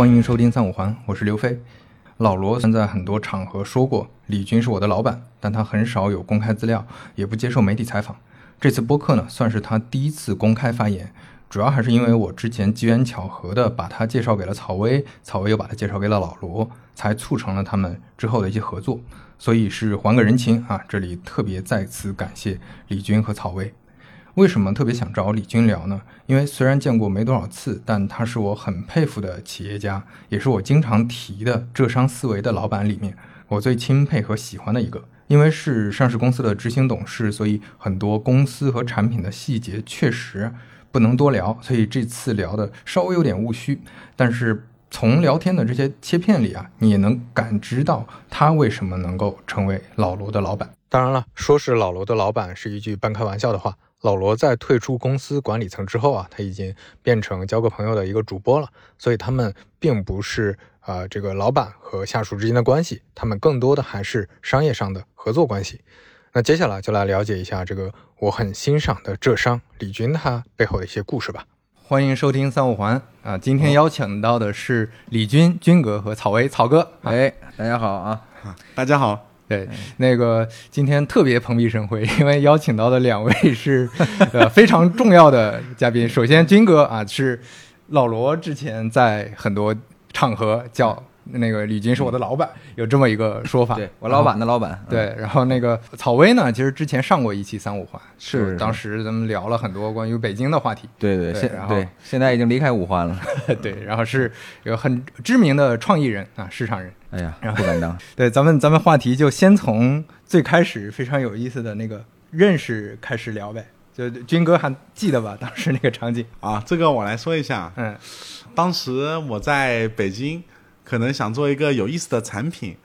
欢迎收听三五环，我是刘飞。老罗曾在很多场合说过，李军是我的老板，但他很少有公开资料，也不接受媒体采访。这次播客呢，算是他第一次公开发言，主要还是因为我之前机缘巧合的把他介绍给了曹薇，曹薇又把他介绍给了老罗，才促成了他们之后的一些合作。所以是还个人情啊！这里特别再次感谢李军和曹薇。为什么特别想找李军聊呢？因为虽然见过没多少次，但他是我很佩服的企业家，也是我经常提的浙商思维的老板里面我最钦佩和喜欢的一个。因为是上市公司的执行董事，所以很多公司和产品的细节确实不能多聊，所以这次聊的稍微有点务虚。但是从聊天的这些切片里啊，你也能感知到他为什么能够成为老罗的老板。当然了，说是老罗的老板是一句半开玩笑的话。老罗在退出公司管理层之后啊，他已经变成交个朋友的一个主播了，所以他们并不是啊这个老板和下属之间的关系，他们更多的还是商业上的合作关系。那接下来就来了解一下这个我很欣赏的浙商李军他背后的一些故事吧。欢迎收听三五环啊，今天邀请到的是李军军哥和草薇草哥。哎，大家好啊，大家好。对，那个今天特别蓬荜生辉，因为邀请到的两位是 呃非常重要的嘉宾。首先，军哥啊是老罗之前在很多场合叫。那个李军是我的老板，有这么一个说法。对我老板的老板。对，然后那个草薇呢，其实之前上过一期三五环，是当时咱们聊了很多关于北京的话题。对对，现然后现在已经离开五环了。对，然后是有很知名的创意人啊，市场人。哎呀，不敢当。对，咱们咱们话题就先从最开始非常有意思的那个认识开始聊呗。就军哥还记得吧？当时那个场景啊，这个我来说一下。嗯，当时我在北京。可能想做一个有意思的产品，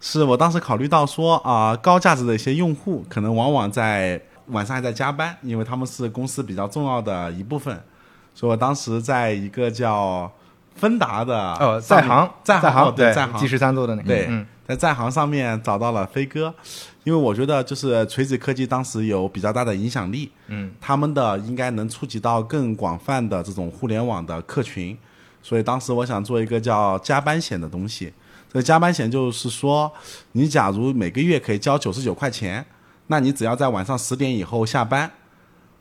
是我当时考虑到说啊，高价值的一些用户可能往往在晚上还在加班，因为他们是公司比较重要的一部分，所以我当时在一个叫芬达的呃在行在行对在行 G 十三做的那个对，在在行上面找到了飞哥，因为我觉得就是锤子科技当时有比较大的影响力，嗯，他们的应该能触及到更广泛的这种互联网的客群。所以当时我想做一个叫加班险的东西。这个加班险就是说，你假如每个月可以交九十九块钱，那你只要在晚上十点以后下班，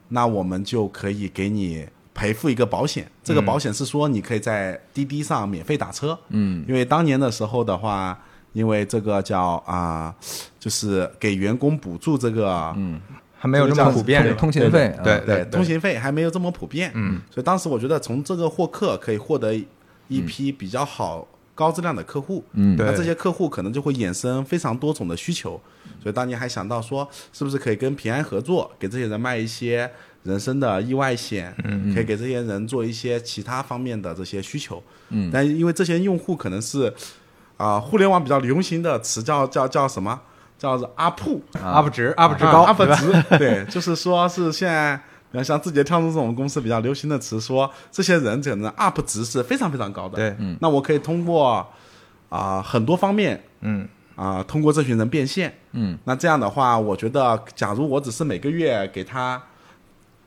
那我们就可以给你赔付一个保险。这个保险是说你可以在滴滴上免费打车。嗯。因为当年的时候的话，因为这个叫啊，就是给员工补助这个。嗯。还没有这么普遍，通勤费，对对，通勤费还没有这么普遍，嗯，所以当时我觉得从这个获客可以获得一批比较好、高质量的客户，嗯，那这些客户可能就会衍生非常多种的需求，所以当年还想到说，是不是可以跟平安合作，给这些人卖一些人身的意外险，嗯，可以给这些人做一些其他方面的这些需求，嗯，但因为这些用户可能是啊，互联网比较流行的词叫叫叫什么？叫做 UP，UP 值，UP 值高，UP 值，对，就是说是现在，像字节跳动这种公司比较流行的词，说这些人可能 UP 值是非常非常高的。对，那我可以通过啊很多方面，嗯，啊通过这群人变现，嗯，那这样的话，我觉得，假如我只是每个月给他，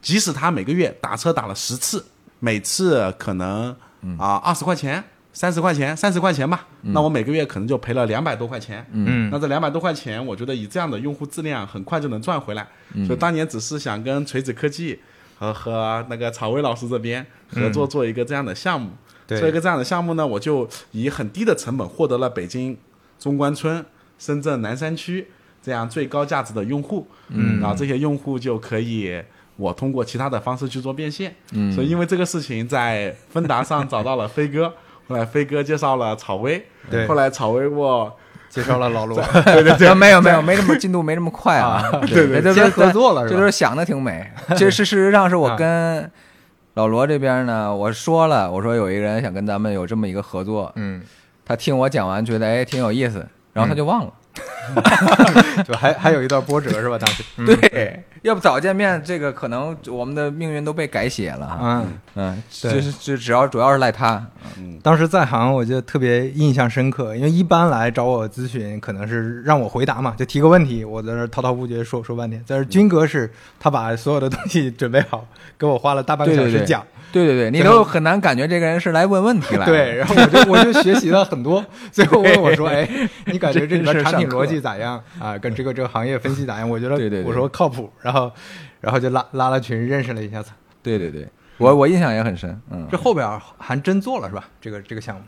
即使他每个月打车打了十次，每次可能啊二十块钱。三十块钱，三十块钱吧，那我每个月可能就赔了两百多块钱。嗯，那这两百多块钱，我觉得以这样的用户质量，很快就能赚回来。所以当年只是想跟锤子科技和和那个曹薇老师这边合作做一个这样的项目，做一个这样的项目呢，我就以很低的成本获得了北京中关村、深圳南山区这样最高价值的用户。嗯，然后这些用户就可以我通过其他的方式去做变现。嗯，所以因为这个事情，在芬达上找到了飞哥。后来飞哥介绍了草薇，对，后来草薇我介绍了老罗，对对对，没有没有没这么进度没这么快啊，对对，这合作了，这都是想的挺美。其实事实上是我跟老罗这边呢，我说了，我说有一个人想跟咱们有这么一个合作，嗯，他听我讲完觉得哎挺有意思，然后他就忘了，就还还有一段波折是吧？当时？对，要不早见面，这个可能我们的命运都被改写了。嗯嗯，就是就只要主要是赖他。嗯，当时在行，我就特别印象深刻，因为一般来找我咨询，可能是让我回答嘛，就提个问题，我在那滔滔不绝说说半天。但是军哥是他把所有的东西 准备好，给我花了大半个小时讲。对对对，你都很难感觉这个人是来问问题来。对，然后我就我就学习了很多，最后问我说：“哎，你感觉这里边产品逻辑咋样啊？跟这个这个行业分析咋样？”我觉得，对对，我说靠谱，然后然后就拉拉了群，认识了一下子。对对对，我我印象也很深。嗯，这后边还真做了是吧？这个这个项目。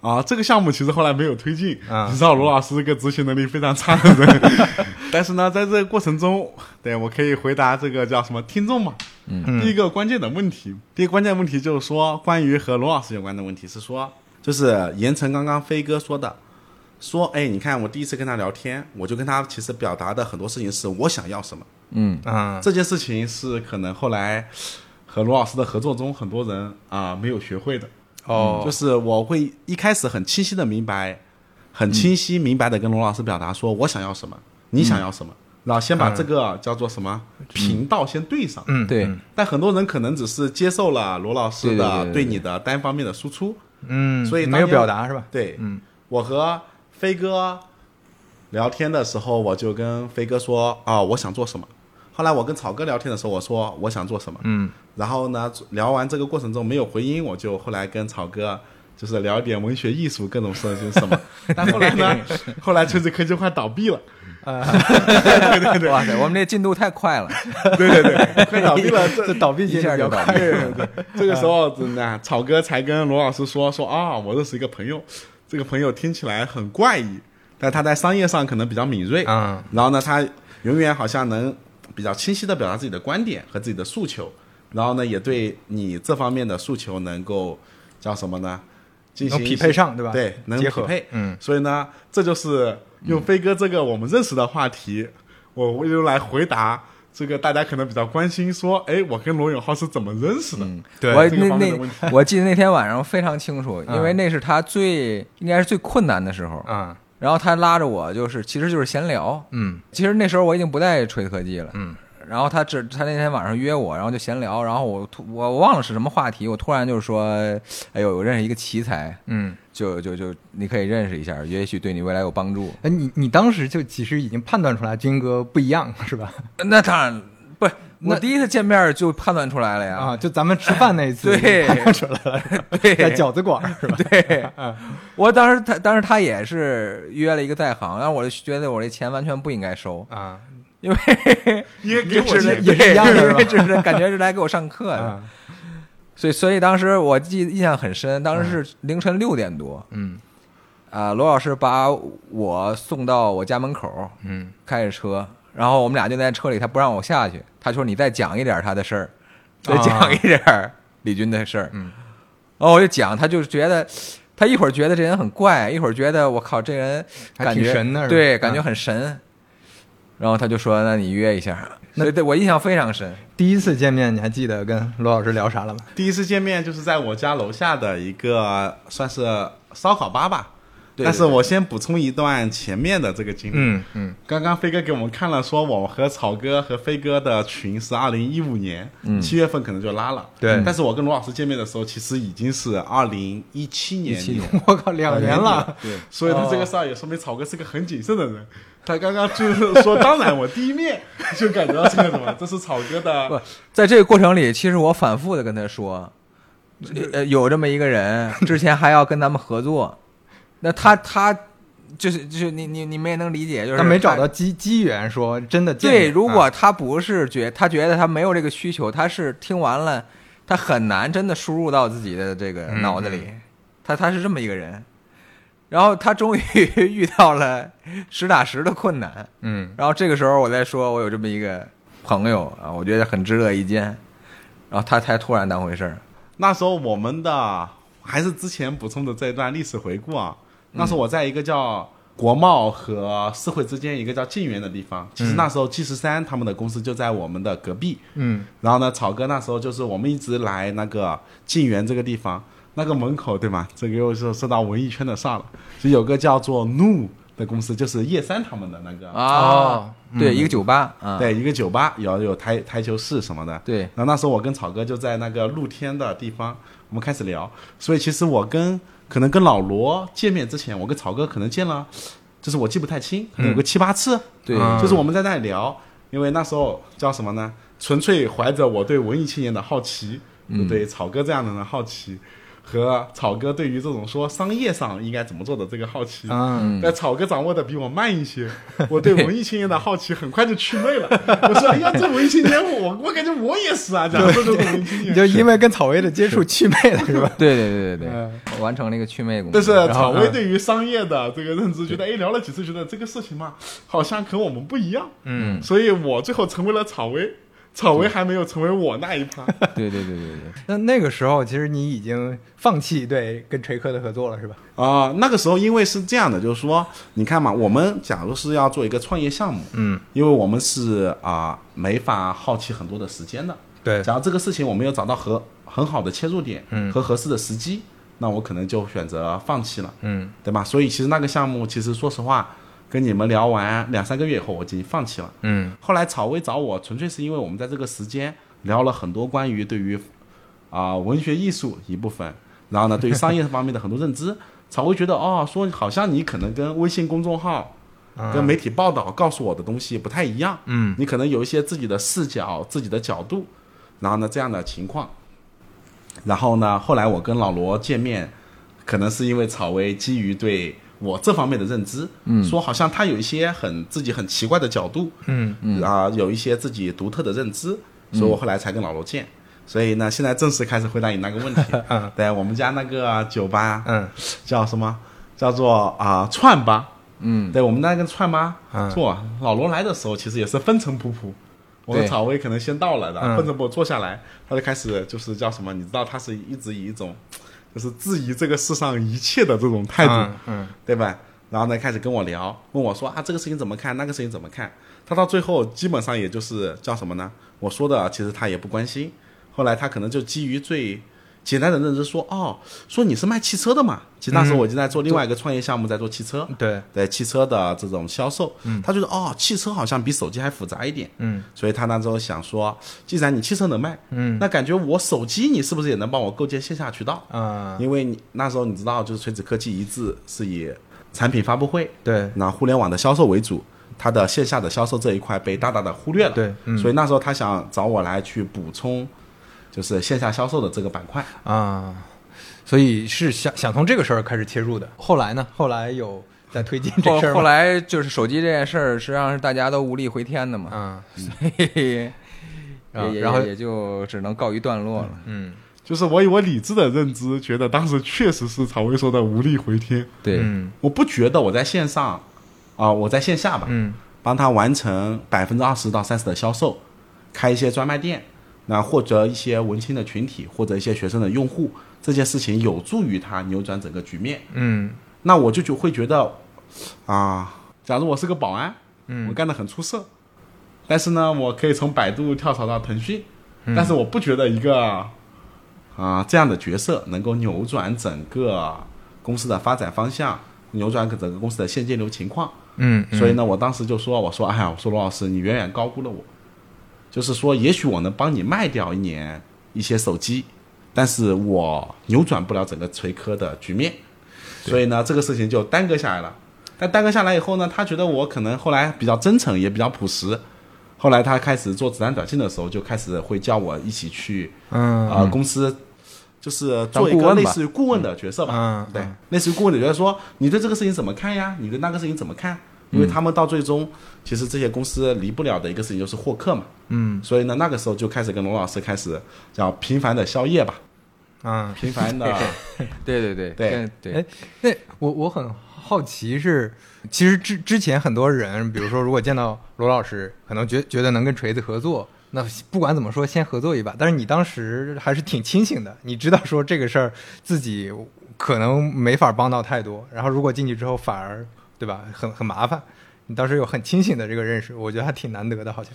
啊，这个项目其实后来没有推进。你知道罗老师是个执行能力非常差的人，但是呢，在这个过程中，对我可以回答这个叫什么听众嘛？嗯，第一个关键的问题，第一个关键问题就是说，关于和罗老师有关的问题是说，就是严城刚刚飞哥说的，说，哎，你看我第一次跟他聊天，我就跟他其实表达的很多事情是我想要什么。嗯啊，这件事情是可能后来和罗老师的合作中，很多人啊没有学会的。哦，就是我会一开始很清晰的明白，很清晰明白的跟罗老师表达说我想要什么，你想要什么，然后先把这个叫做什么频道先对上。嗯，对。但很多人可能只是接受了罗老师的对你的单方面的输出，嗯，所以没有表达是吧？对，嗯，我和飞哥聊天的时候，我就跟飞哥说啊，我想做什么。后来我跟草哥聊天的时候，我说我想做什么，嗯，然后呢，聊完这个过程中没有回音，我就后来跟草哥就是聊一点文学艺术各种事情什么，但后来呢，后来锤子科技快倒闭了，啊，对对对，哇塞，我们这进度太快了，对对对，快倒闭了，这倒闭一下就倒闭，对对对，这个时候真的草哥才跟罗老师说说啊，我认识一个朋友，这个朋友听起来很怪异，但他在商业上可能比较敏锐，嗯，然后呢，他永远好像能。比较清晰的表达自己的观点和自己的诉求，然后呢，也对你这方面的诉求能够叫什么呢？进行匹配上，对吧？对，能匹配。嗯，所以呢，这就是用飞哥这个我们认识的话题，我用来回答这个大家可能比较关心，说，哎，我跟罗永浩是怎么认识的？对，我那那我记得那天晚上非常清楚，因为那是他最应该是最困难的时候啊。然后他拉着我，就是其实就是闲聊，嗯，其实那时候我已经不带锤子科技了，嗯，然后他这他那天晚上约我，然后就闲聊，然后我突我我忘了是什么话题，我突然就是说，哎呦，我认识一个奇才，嗯，就就就你可以认识一下，也许对你未来有帮助。哎，你你当时就其实已经判断出来军哥不一样是吧？那当然不是。我第一次见面就判断出来了呀！啊，就咱们吃饭那一次，对，判断出来了，对，在饺子馆是吧？对，我当时他当时他也是约了一个在行，然后我就觉得我这钱完全不应该收啊，因为 因为给我也是一样的，是感觉是来给我上课的，所以所以当时我记印象很深，当时是凌晨六点多，嗯，啊，罗老师把我送到我家门口，嗯，开着车。然后我们俩就在车里，他不让我下去，他说：“你再讲一点他的事儿，再讲一点李军的事儿。”嗯，然后我就讲，他就觉得他一会儿觉得这人很怪，一会儿觉得我靠这人感觉神的，对，感觉很神。然后他就说：“那你约一下。”那对我印象非常深。第一次见面你还记得跟罗老师聊啥了吗？第一次见面就是在我家楼下的一个算是烧烤吧吧。但是我先补充一段前面的这个经历。嗯嗯，刚刚飞哥给我们看了，说我和草哥和飞哥的群是二零一五年七月份可能就拉了。对。但是我跟罗老师见面的时候，其实已经是二零一七年。我靠，两年了。对。所以他这个事儿也说明草哥是个很谨慎的人。他刚刚就是说，当然我第一面就感觉到这个什么，这是草哥的。不，在这个过程里，其实我反复的跟他说，呃，有这么一个人，之前还要跟咱们合作。那他他就是就是你你你们也能理解，就是他没找到机机缘说真的对，如果他不是觉他觉得他没有这个需求，他是听完了他很难真的输入到自己的这个脑子里，他他是这么一个人，然后他终于 遇到了实打实的困难，嗯，然后这个时候我再说我有这么一个朋友啊，我觉得很值得一见，然后他才突然当回事儿。那时候我们的还是之前补充的这段历史回顾啊。那时候我在一个叫国贸和四惠之间一个叫晋源的地方，其实那时候 G 十三他们的公司就在我们的隔壁。嗯，然后呢，草哥那时候就是我们一直来那个晋源这个地方，那个门口对吗？这个又是说到文艺圈的事了，就有个叫做 Nu 的公司，就是叶三他们的那个啊，对，一个酒吧，对，一个酒吧有有台台球室什么的。对，然后那时候我跟草哥就在那个露天的地方，我们开始聊。所以其实我跟可能跟老罗见面之前，我跟草哥可能见了，就是我记不太清，可能有个七八次。对，就是我们在那里聊，因为那时候叫什么呢？纯粹怀着我对文艺青年的好奇，对草哥这样的人好奇。和草哥对于这种说商业上应该怎么做的这个好奇，嗯但草哥掌握的比我慢一些，我对文艺青年的好奇很快就祛魅了。我说：“哎呀，这文艺青年，我我感觉我也是啊，讲这种文艺青年。”就因为跟草薇的接触祛魅了，是吧？对对对对对，我完成了一个祛魅。但是草薇对于商业的这个认知，觉得哎，聊了几次，觉得这个事情嘛，好像和我们不一样。嗯，所以我最后成为了草薇。草莓还没有成为我那一趴。对对对对对。那那个时候，其实你已经放弃对跟锤科的合作了，是吧？啊，那个时候因为是这样的，就是说，你看嘛，我们假如是要做一个创业项目，嗯，因为我们是啊没法耗去很多的时间的。对。假如这个事情我没有找到合很好的切入点，嗯，和合适的时机，那我可能就选择放弃了，嗯，对吧？所以其实那个项目，其实说实话。跟你们聊完两三个月以后，我已经放弃了。嗯，后来草薇找我，纯粹是因为我们在这个时间聊了很多关于对于啊文学艺术一部分，然后呢，对于商业方面的很多认知。草薇觉得哦，说好像你可能跟微信公众号、跟媒体报道告诉我的东西不太一样。嗯，你可能有一些自己的视角、自己的角度，然后呢这样的情况。然后呢，后来我跟老罗见面，可能是因为草薇基于对。我这方面的认知，嗯，说好像他有一些很自己很奇怪的角度，嗯嗯啊，有一些自己独特的认知，所以我后来才跟老罗见。所以呢，现在正式开始回答你那个问题。嗯，对我们家那个酒吧，嗯，叫什么？叫做啊串吧。嗯，对我们那个串吧做。老罗来的时候，其实也是风尘仆仆。我的草薇可能先到了的，风尘仆仆坐下来，他就开始就是叫什么？你知道，他是一直以一种。就是质疑这个世上一切的这种态度，嗯，对吧？然后呢，开始跟我聊，问我说啊，这个事情怎么看？那个事情怎么看？他到最后基本上也就是叫什么呢？我说的其实他也不关心。后来他可能就基于最。简单的认知说哦，说你是卖汽车的嘛？其实那时候我就在做另外一个创业项目，在做汽车。对对，汽车的这种销售，他觉得哦，汽车好像比手机还复杂一点。嗯，所以他那时候想说，既然你汽车能卖，嗯，那感觉我手机你是不是也能帮我构建线下渠道？啊，因为你那时候你知道，就是锤子科技一致是以产品发布会，对，那互联网的销售为主，它的线下的销售这一块被大大的忽略了。对，所以那时候他想找我来去补充。就是线下销售的这个板块啊，所以是想想从这个事儿开始切入的。后来呢？后来有在推进这事儿后来就是手机这件事儿，实际上是大家都无力回天的嘛。嗯，所以 然后也就只能告一段落了。嗯，就是我以我理智的认知，觉得当时确实是曹薇说的无力回天。对，我不觉得我在线上啊，我在线下吧，嗯，帮他完成百分之二十到三十的销售，开一些专卖店。那或者一些文青的群体，或者一些学生的用户，这件事情有助于他扭转整个局面。嗯，那我就就会觉得，啊，假如我是个保安，嗯，我干的很出色，但是呢，我可以从百度跳槽到腾讯，但是我不觉得一个啊这样的角色能够扭转整个公司的发展方向，扭转整个公司的现金流情况。嗯，所以呢，我当时就说，我说，哎呀，我说罗老师，你远远高估了我。就是说，也许我能帮你卖掉一年一些手机，但是我扭转不了整个锤科的局面，所以呢，这个事情就耽搁下来了。但耽搁下来以后呢，他觉得我可能后来比较真诚，也比较朴实。后来他开始做子弹短信的时候，就开始会叫我一起去，嗯，啊，公司就是做一个类似于顾问的角色吧，嗯对，类似于顾问的角色，说你对这个事情怎么看呀？你对那个事情怎么看？因为他们到最终，其实这些公司离不了的一个事情就是获客嘛。嗯。所以呢，那个时候就开始跟龙老师开始叫频繁的宵夜吧。啊，频繁的。对对对对对。哎，那我我很好奇是，其实之之前很多人，比如说如果见到罗老师，可能觉觉得能跟锤子合作，那不管怎么说，先合作一把。但是你当时还是挺清醒的，你知道说这个事儿自己可能没法帮到太多，然后如果进去之后反而。对吧？很很麻烦。你当时有很清醒的这个认识，我觉得还挺难得的，好像。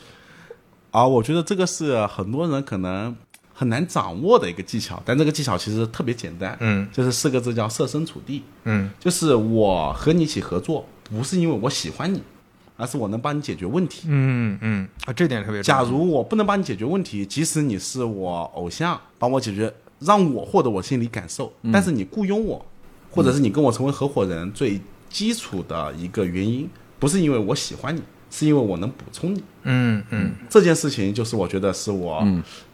啊，我觉得这个是很多人可能很难掌握的一个技巧，但这个技巧其实特别简单。嗯，就是四个字叫设身处地。嗯，就是我和你一起合作，不是因为我喜欢你，而是我能帮你解决问题。嗯嗯啊，这点特别。假如我不能帮你解决问题，即使你是我偶像，帮我解决，让我获得我心理感受，但是你雇佣我，或者是你跟我成为合伙人，最基础的一个原因，不是因为我喜欢你，是因为我能补充你。嗯嗯，这件事情就是我觉得是我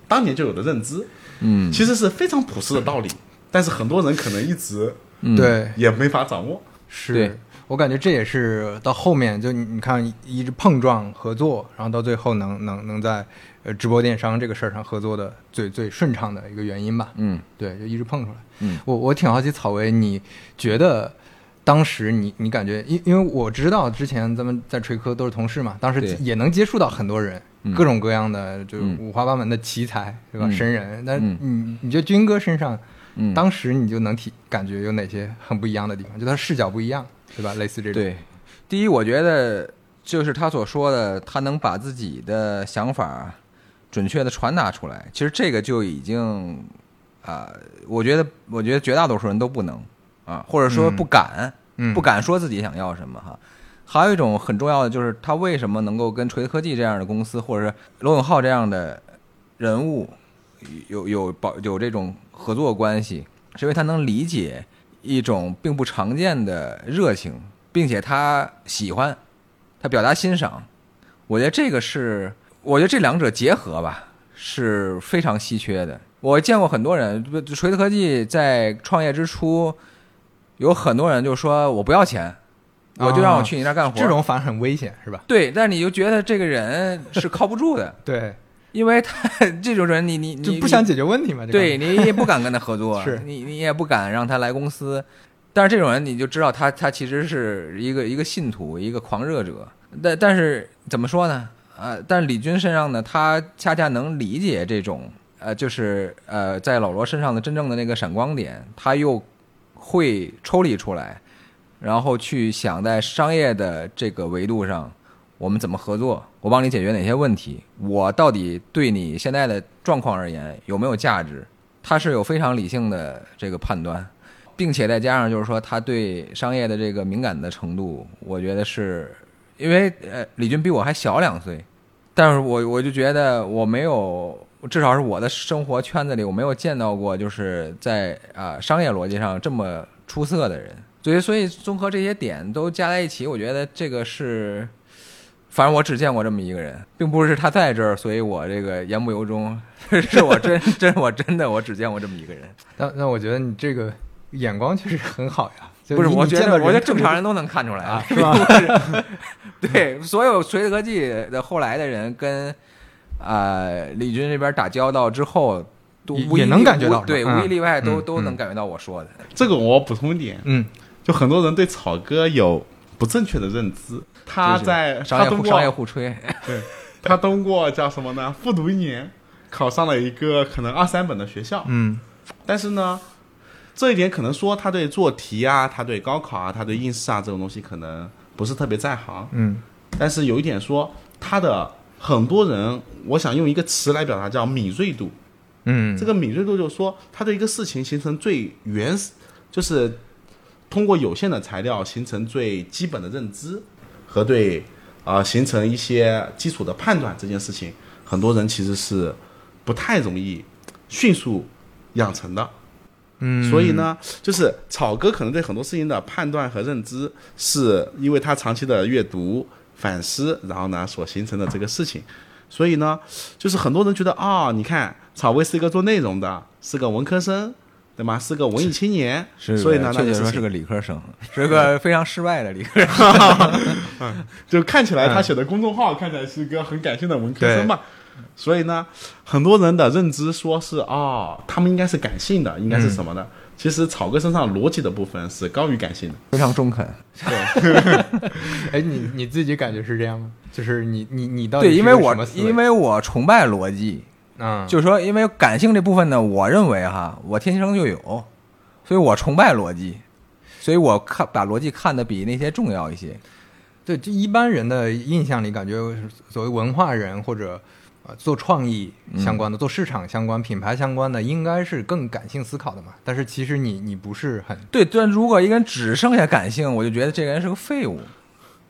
当年就有的认知。嗯，其实是非常朴实的道理，但是很多人可能一直对也没法掌握。是我感觉这也是到后面就你你看一直碰撞合作，然后到最后能能能在呃直播电商这个事儿上合作的最最顺畅的一个原因吧。嗯，对，就一直碰出来。嗯，我我挺好奇草薇，你觉得当时你你感觉因因为我知道之前咱们在锤科都是同事嘛，当时也能接触到很多人。各种各样的，就是五花八门的奇才，对吧？神人，那你你觉得军哥身上，当时你就能体感觉有哪些很不一样的地方？就他视角不一样，对吧？类似这种。对，第一，我觉得就是他所说的，他能把自己的想法准确的传达出来。其实这个就已经啊，我觉得，我觉得绝大多数人都不能啊，或者说不敢，不敢说自己想要什么哈。还有一种很重要的就是，他为什么能够跟锤子科技这样的公司，或者是罗永浩这样的人物有有保有这种合作关系，是因为他能理解一种并不常见的热情，并且他喜欢，他表达欣赏。我觉得这个是，我觉得这两者结合吧是非常稀缺的。我见过很多人，锤子科技在创业之初，有很多人就说我不要钱。我就让我去你那儿干活，这种反而很危险，是吧？对，但你就觉得这个人是靠不住的，对，因为他这种人，你你你不想解决问题嘛？对你也不敢跟他合作，是你你也不敢让他来公司，但是这种人你就知道他他其实是一个一个信徒，一个狂热者。但但是怎么说呢？啊，但是李军身上呢，他恰恰能理解这种呃，就是呃，在老罗身上的真正的那个闪光点，他又会抽离出来。然后去想在商业的这个维度上，我们怎么合作？我帮你解决哪些问题？我到底对你现在的状况而言有没有价值？他是有非常理性的这个判断，并且再加上就是说他对商业的这个敏感的程度，我觉得是因为呃李军比我还小两岁，但是我我就觉得我没有，至少是我的生活圈子里我没有见到过就是在啊商业逻辑上这么出色的人。所以，所以综合这些点都加在一起，我觉得这个是，反正我只见过这么一个人，并不是他在这儿，所以我这个言不由衷，是我真真我真的我只见过这么一个人。那那我觉得你这个眼光确实很好呀。不是，我觉得我觉得正常人都能看出来啊，是吧？对，所有锤子科技的后来的人跟啊李军这边打交道之后。都也能感觉到，对，无一例外都都能感觉到我说的。这个我补充一点，嗯，就很多人对草哥有不正确的认知。他在商业商业互吹，对，他通过叫什么呢？复读一年，考上了一个可能二三本的学校，嗯，但是呢，这一点可能说他对做题啊，他对高考啊，他对应试啊这种东西可能不是特别在行，嗯，但是有一点说他的很多人，我想用一个词来表达，叫敏锐度。嗯，这个敏锐度就是说，他对一个事情形成最原始，就是通过有限的材料形成最基本的认知和对啊形成一些基础的判断，这件事情很多人其实是不太容易迅速养成的。嗯，所以呢，就是草哥可能对很多事情的判断和认知，是因为他长期的阅读反思，然后呢所形成的这个事情。所以呢，就是很多人觉得啊，你看。草薇是一个做内容的，是个文科生，对吗？是个文艺青年，所以呢，确切说是个理科生，是 个非常失败的理科生。就看起来他写的公众号看起来是一个很感性的文科生嘛。所以呢，很多人的认知说是啊，他们应该是感性的，应该是什么呢？其实草哥身上逻辑的部分是高于感性的，非常中肯。对，哎，你你自己感觉是这样吗？就是你你你到对，因为我因为我崇拜逻辑。嗯，就是说，因为感性这部分呢，我认为哈，我天生就有，所以我崇拜逻辑，所以我看把逻辑看得比那些重要一些。对，就一般人的印象里，感觉所谓文化人或者呃做创意相关的、做市场相关、品牌相关的，应该是更感性思考的嘛。但是其实你你不是很对，但如果一个人只剩下感性，我就觉得这个人是个废物。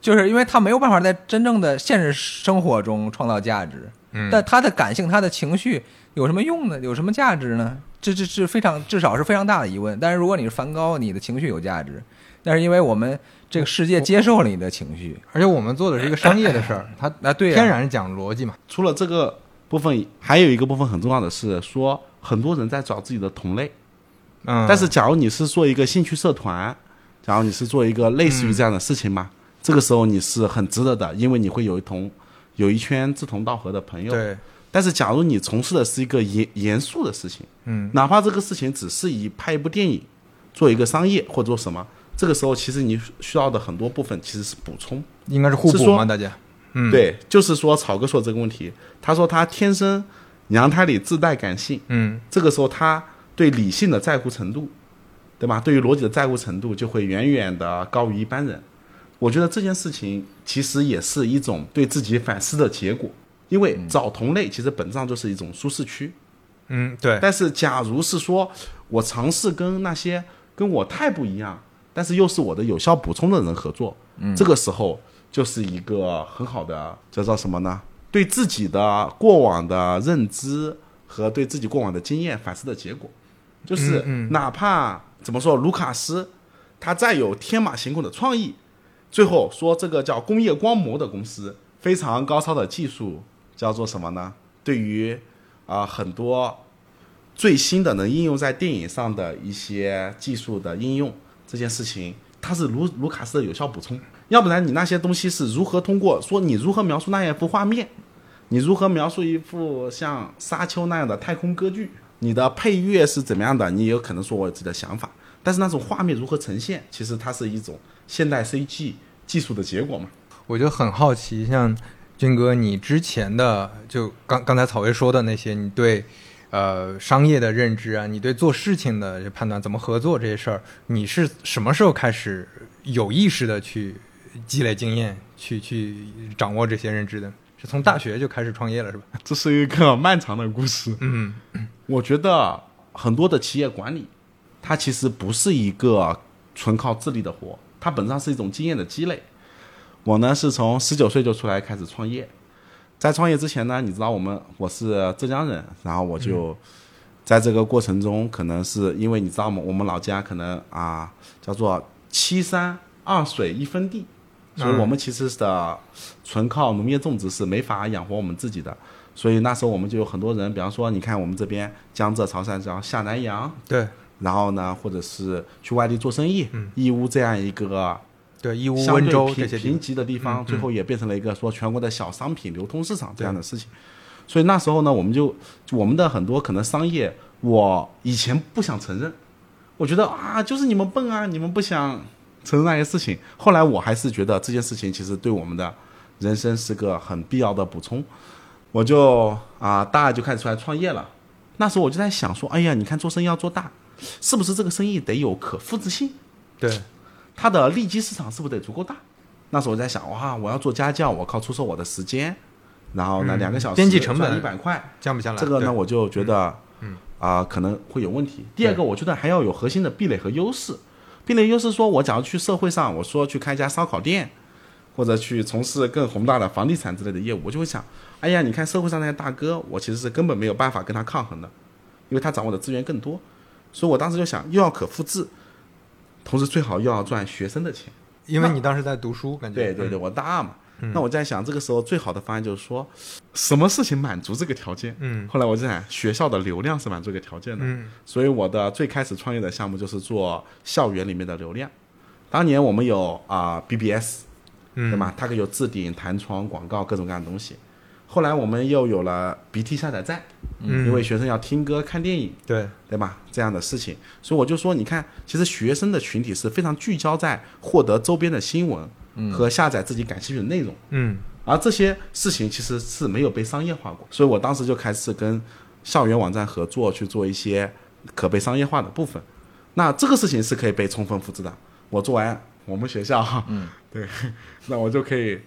就是因为他没有办法在真正的现实生活中创造价值。嗯，但他的感性、他的情绪有什么用呢？有什么价值呢？这这是非常至少是非常大的疑问。但是如果你是梵高，你的情绪有价值，但是因为我们这个世界接受了你的情绪，而且我们做的是一个商业的事儿，它啊对，天然讲逻辑嘛。除了这个部分，还有一个部分很重要的是说，很多人在找自己的同类。嗯，但是假如你是做一个兴趣社团，假如你是做一个类似于这样的事情嘛，这个时候你是很值得的，因为你会有一同有一圈志同道合的朋友。对。但是，假如你从事的是一个严严肃的事情，嗯，哪怕这个事情只是以拍一部电影，做一个商业或者做什么，这个时候其实你需要的很多部分其实是补充，应该是互补吗？大家，嗯，对，就是说草哥说这个问题，他说他天生娘胎里自带感性，嗯，这个时候他对理性的在乎程度，对吧？对于逻辑的在乎程度就会远远的高于一般人。我觉得这件事情其实也是一种对自己反思的结果。因为找同类其实本质上就是一种舒适区，嗯，对。但是假如是说我尝试跟那些跟我太不一样，但是又是我的有效补充的人合作，嗯，这个时候就是一个很好的叫做什么呢？对自己的过往的认知和对自己过往的经验反思的结果，就是哪怕怎么说，卢卡斯他再有天马行空的创意，最后说这个叫工业光魔的公司非常高超的技术。叫做什么呢？对于啊很多最新的能应用在电影上的一些技术的应用，这件事情它是卢卢卡斯的有效补充。要不然你那些东西是如何通过说你如何描述那样一幅画面，你如何描述一幅像沙丘那样的太空歌剧，你的配乐是怎么样的？你也有可能说我有自己的想法，但是那种画面如何呈现，其实它是一种现代 CG 技术的结果嘛。我就很好奇，像。军哥，你之前的就刚刚才草薇说的那些，你对呃商业的认知啊，你对做事情的判断，怎么合作这些事儿，你是什么时候开始有意识的去积累经验，去去掌握这些认知的？是从大学就开始创业了，是吧？这是一个漫长的故事。嗯，我觉得很多的企业管理，它其实不是一个纯靠智力的活，它本质上是一种经验的积累。我呢是从十九岁就出来开始创业，在创业之前呢，你知道我们我是浙江人，然后我就在这个过程中，可能是因为你知道吗？我们老家可能啊叫做七山二水一分地，所以我们其实的纯靠农业种植是没法养活我们自己的，所以那时候我们就有很多人，比方说你看我们这边江浙潮汕叫下南洋，对，然后呢或者是去外地做生意，义乌这样一个。对义乌、温州这些贫瘠的地方，最后也变成了一个说全国的小商品流通市场这样的事情。所以那时候呢，我们就我们的很多可能商业，我以前不想承认，我觉得啊，就是你们笨啊，你们不想承认那些事情。后来我还是觉得这件事情其实对我们的人生是个很必要的补充。我就啊，大二就开始出来创业了。那时候我就在想说，哎呀，你看做生意要做大，是不是这个生意得有可复制性？对。它的利基市场是不是得足够大？那时候我在想，哇，我要做家教，我靠出售我的时间，然后呢，两个小时边际成本一百块降不下来。这个呢，我就觉得，嗯啊，可能会有问题。第二个，我觉得还要有核心的壁垒和优势。壁垒优势说，我假如去社会上，我说去开一家烧烤店，或者去从事更宏大的房地产之类的业务，我就会想，哎呀，你看社会上那些大哥，我其实是根本没有办法跟他抗衡的，因为他掌握的资源更多。所以我当时就想，又要可复制。同时，最好又要赚学生的钱，因为你当时在读书，感觉对对对，我大二嘛。那我在想，这个时候最好的方案就是说，什么事情满足这个条件？嗯。后来我就想，学校的流量是满足这个条件的。嗯。所以我的最开始创业的项目就是做校园里面的流量。当年我们有啊 BBS，对吗？它可以有置顶、弹窗、广告各种各样的东西。后来我们又有了 BT 下载站，因为学生要听歌、看电影，对对吧？这样的事情，所以我就说，你看，其实学生的群体是非常聚焦在获得周边的新闻和下载自己感兴趣的内容，嗯，而这些事情其实是没有被商业化过，所以我当时就开始跟校园网站合作去做一些可被商业化的部分。那这个事情是可以被充分复制的。我做完我们学校，嗯，对，那我就可以。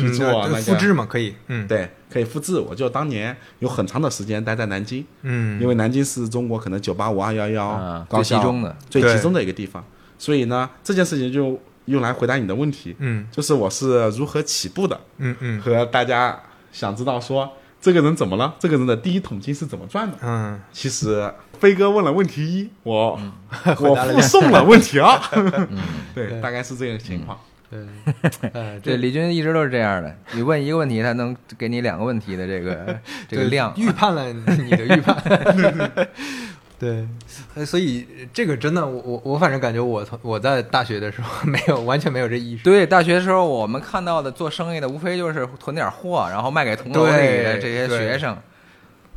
去做复制嘛，可以，嗯，对，可以复制。我就当年有很长的时间待在南京，嗯，因为南京是中国可能九八五二幺幺高校最集中的一个地方，所以呢，这件事情就用来回答你的问题，嗯，就是我是如何起步的，嗯嗯。和大家想知道说这个人怎么了，这个人的第一桶金是怎么赚的。嗯，其实飞哥问了问题一，我 我附送了问题二，对，大概是这个情况。对，呃，对，李军一直都是这样的。你问一个问题，他能给你两个问题的这个 这个量。预判了你的预判。对，呃所以这个真的，我我我反正感觉我从我在大学的时候没有完全没有这意识。对，大学的时候我们看到的做生意的，无非就是囤点货，然后卖给同楼里的这些学生。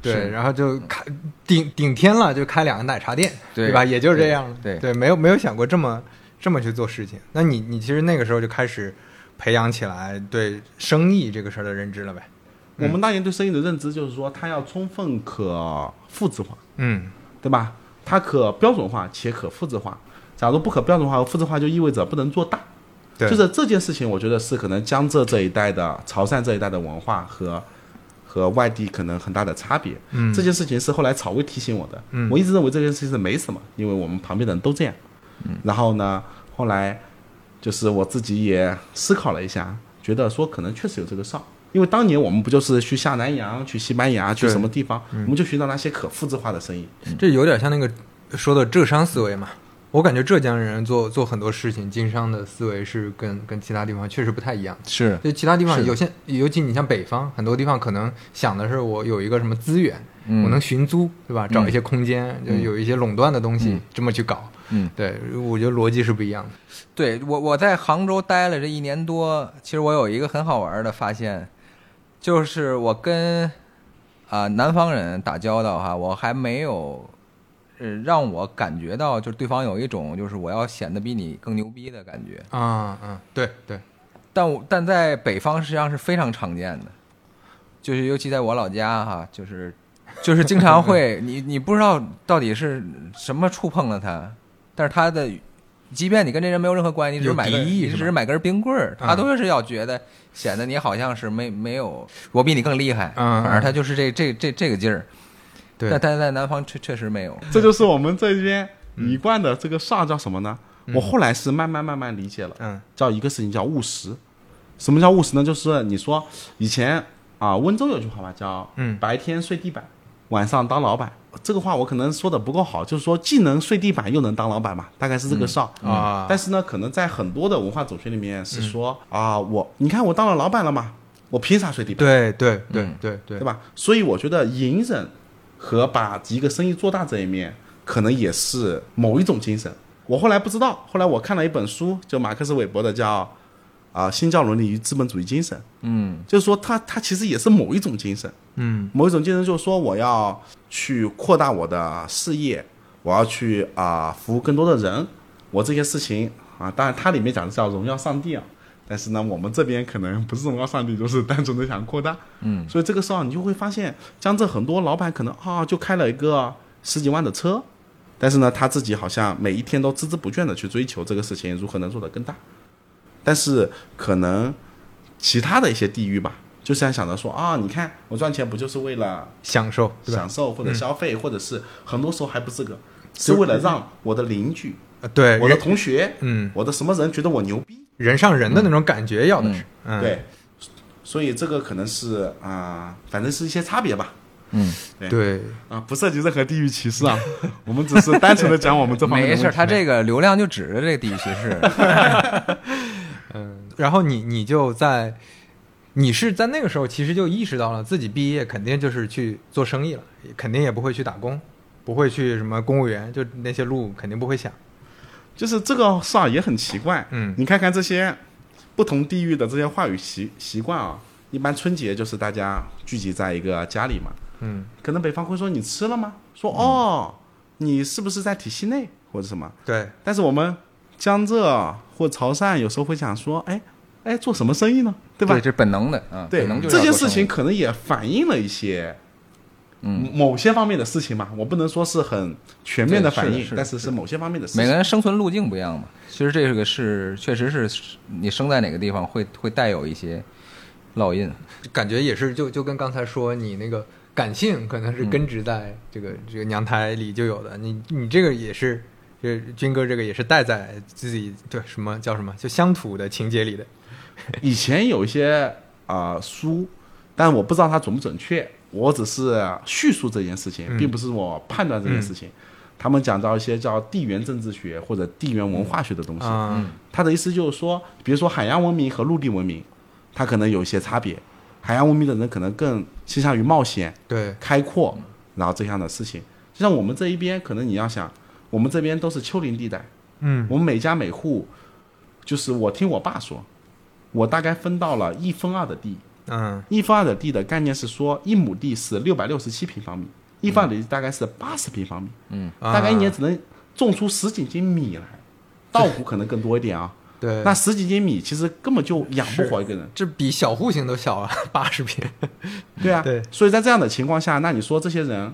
对，然后就开顶顶天了，就开两个奶茶店，对吧？也就是这样了。对对，没有没有想过这么这么去做事情。那你你其实那个时候就开始培养起来对生意这个事儿的认知了呗？我们当年对生意的认知就是说，它要充分可复制化，嗯对吧？它可标准化且可复制化。假如不可标准化和复制化，就意味着不能做大。对就是这件事情，我觉得是可能江浙这一带的潮汕这一带的文化和和外地可能很大的差别。嗯这件事情是后来草薇提醒我的。嗯我一直认为这件事情是没什么，因为我们旁边的人都这样。嗯然后呢，后来就是我自己也思考了一下，觉得说可能确实有这个事儿。因为当年我们不就是去下南洋、去西班牙、去什么地方，我们就寻找那些可复制化的生意。这有点像那个说的浙商思维嘛。我感觉浙江人做做很多事情，经商的思维是跟跟其他地方确实不太一样。是就其他地方有些，尤其你像北方，很多地方可能想的是我有一个什么资源，嗯我能寻租，对吧？找一些空间，就有一些垄断的东西，嗯这么去搞。嗯，对，我觉得逻辑是不一样的。对我我在杭州待了这一年多，其实我有一个很好玩的发现，就是我跟啊、南方人打交道哈，我还没有呃让我感觉到就是对方有一种就是我要显得比你更牛逼的感觉，啊嗯，对对，但我但在北方实际上是非常常见的，就是尤其在我老家哈，就是 就是经常会 你你不知道到底是什么触碰了他，但是他的。即便你跟这人没有任何关系，你只是有买个，你只是买根冰棍儿，嗯他都是要觉得显得你好像是没没有我比你更厉害，嗯反正他就是这这这这个劲儿。对但但是在南方确确实没有。这就是我们这边一贯的这个煞叫什么呢？我后来是慢慢慢慢理解了，嗯叫一个事情叫务实。什么叫务实呢？就是你说以前啊，温州有句话吧，叫嗯白天睡地板，晚上当老板。这个话我可能说的不够好，就是说既能睡地板又能当老板嘛，大概是这个事儿。啊，但是呢，可能在很多的文化走学里面是说、啊，我你看我当了老板了嘛，我凭啥睡地板？对对对嗯对对对吧？所以我觉得隐忍和把一个生意做大这一面，可能也是某一种精神。我后来不知道，后来我看了一本书，就马克思韦伯的叫啊、新教伦理与资本主义精神》，嗯就是说他他其实也是某一种精神，嗯某一种精神就是说我要去扩大我的事业，我要去啊、服务更多的人，我这些事情啊，当然它里面讲的是叫荣耀上帝啊。但是呢，我们这边可能不是荣耀上帝，就是单纯的想扩大。嗯，所以这个时候你就会发现，江浙很多老板可能啊就开了一个十几万的车，但是呢他自己好像每一天都孜孜不倦的去追求这个事情如何能做得更大，但是可能其他的一些地域吧，就想想着说啊，你看我赚钱不就是为了享受？享受或者消费，或者是很多时候还不是个，是为了让我的邻居、呃对我的同学、嗯。我的什么人觉得我牛逼，人上人的那种感觉要的是嗯。对，所以这个可能是啊、反正是一些差别吧。嗯，对。啊，不涉及任何地域歧视啊，我们只是单纯的讲我们这方面没事他这个流量就指着这个地域歧视。嗯，然后你你就在，你是在那个时候其实就意识到了自己毕业肯定就是去做生意了，肯定也不会去打工，不会去什么公务员，就那些路肯定不会想。就是这个事儿也很奇怪。嗯你看看这些不同地域的这些话语习习惯啊，一般春节就是大家聚集在一个家里嘛，嗯，可能北方会说你吃了吗？说哦，你是不是在体系内或者什么？对，但是我们江浙或潮汕有时候会想说，哎哎，做什么生意呢？对吧？对这是本能的啊，对本能就这件事情可能也反映了一些嗯，某些方面的事情嘛，我不能说是很全面的反映，是是但是是某些方面的事情。每个人生存路径不一样嘛。其实这个是确实是你生在哪个地方会会带有一些烙印。感觉也是就就跟刚才说你那个感性可能是根植在这个、这个娘胎里就有的，你你这个也是这军哥这个也是带在自己对什么叫什么就乡土的情节里的。以前有一些啊书，但我不知道它准不准确，我只是叙述这件事情，并不是我判断这件事情。他们讲到一些叫地缘政治学或者地缘文化学的东西，他的意思就是说，比如说海洋文明和陆地文明，它可能有一些差别。海洋文明的人可能更倾向于冒险、对开阔，然后这样的事情。就像我们这一边，可能你要想，我们这边都是丘陵地带，嗯，我们每家每户，就是我听我爸说，我大概分到了一分二的地，嗯，一分二的地的概念是说，一亩地是六百六十七平方米。一分二的地大概是八十平方米，嗯，大概一年只能种出十几斤米来，稻谷可能更多一点啊。对，那十几斤米其实根本就养不活一个人，这比小户型都小啊，八十平。对啊，对。所以在这样的情况下，那你说这些人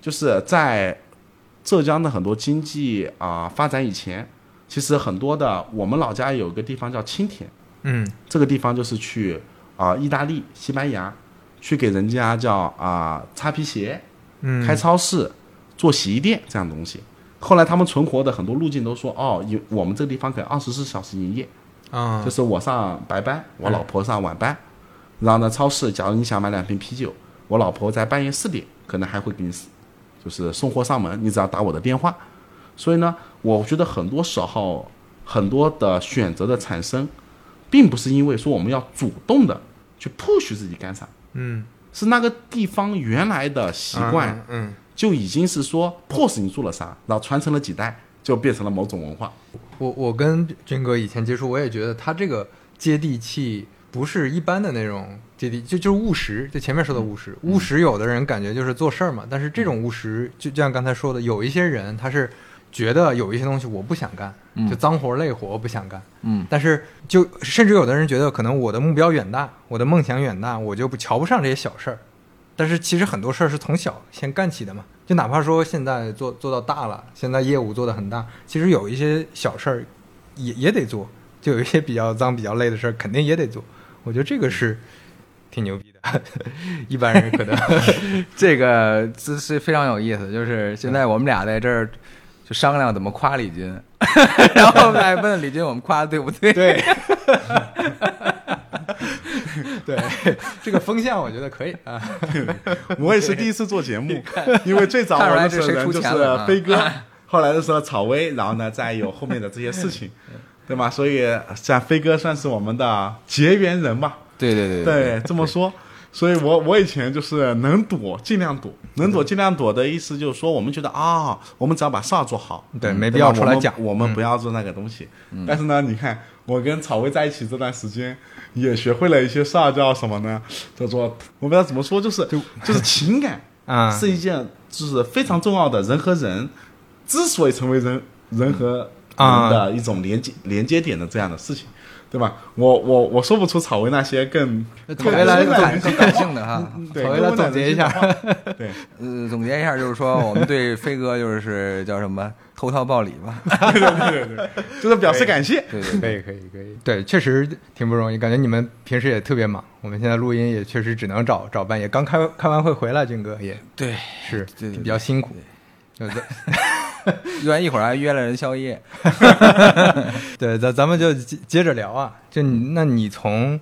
就是在浙江的很多经济啊发展以前，其实很多的我们老家有个地方叫青田，嗯，这个地方就是去啊意大利、西班牙去给人家叫啊擦皮鞋。嗯。开超市、做洗衣店这样的东西，后来他们存活的很多路径都说，哦，有我们这个地方可以二十四小时营业，啊，就是我上白班，我老婆上晚班，然后呢，超市假如你想买两瓶啤酒，我老婆在半夜四点可能还会给你，就是送货上门，你只要打我的电话。所以呢，我觉得很多时候很多的选择的产生，并不是因为说我们要主动的去 push 自己干啥，嗯。是那个地方原来的习惯，嗯，就已经是说迫使你做了啥，然后传承了几代，就变成了某种文化。我我跟军哥以前接触，我也觉得他这个接地气不是一般的那种就就是务实。就前面说的务实，务实有的人感觉就是做事儿嘛，但是这种务实，就就像刚才说的，有一些人他是。觉得有一些东西我不想干，就脏活累活我不想干。嗯，但是就甚至有的人觉得可能我的目标远大，我的梦想远大，我就不瞧不上这些小事儿。但是其实很多事儿是从小先干起的嘛。就哪怕说现在做做到大了，现在业务做得很大，其实有一些小事儿也也得做。就有一些比较脏、比较累的事儿，肯定也得做。我觉得这个是挺牛逼的，一般人可能 这个这是非常有意思。就是现在我们俩在这儿。就商量怎么夸李军，然后再问李军我们夸的对不对？对，对，这个风向我觉得可以啊。我也是第一次做节目，因为最早我认识的人就是飞哥，后来的时候草薇，然后呢再有后面的这些事情，对吧？所以像飞哥算是我们的结缘人吧。对对对对，这么说。所以，我我以前就是能躲尽量躲，能躲尽量躲的意思就是说，我们觉得啊，我们只要把事儿做好，对，没必要出来讲，我们不要做那个东西。但是呢，你看我跟草薇在一起这段时间，也学会了一些事儿，叫什么呢？叫做我不知道怎么说，就是就是情感 啊，是一件就是非常重要的，人和人之所以成为人人和人的一种连接连接点的这样的事情。对吧？我我我说不出草薇那些更草薇来更感性的哈。草薇来总结一下，对，呃，总结一下就是说，我们对飞哥就是叫什么投桃报李吧。对对对对，就是表示感谢。对对，可以可以可以。对，确实挺不容易，感觉你们平时也特别忙。我们现在录音也确实只能找找半夜。刚开开完会回来，军哥也对，是比较辛苦。有的。约完一会儿还约了人宵夜，对，咱咱们就接接着聊啊。就你，那你从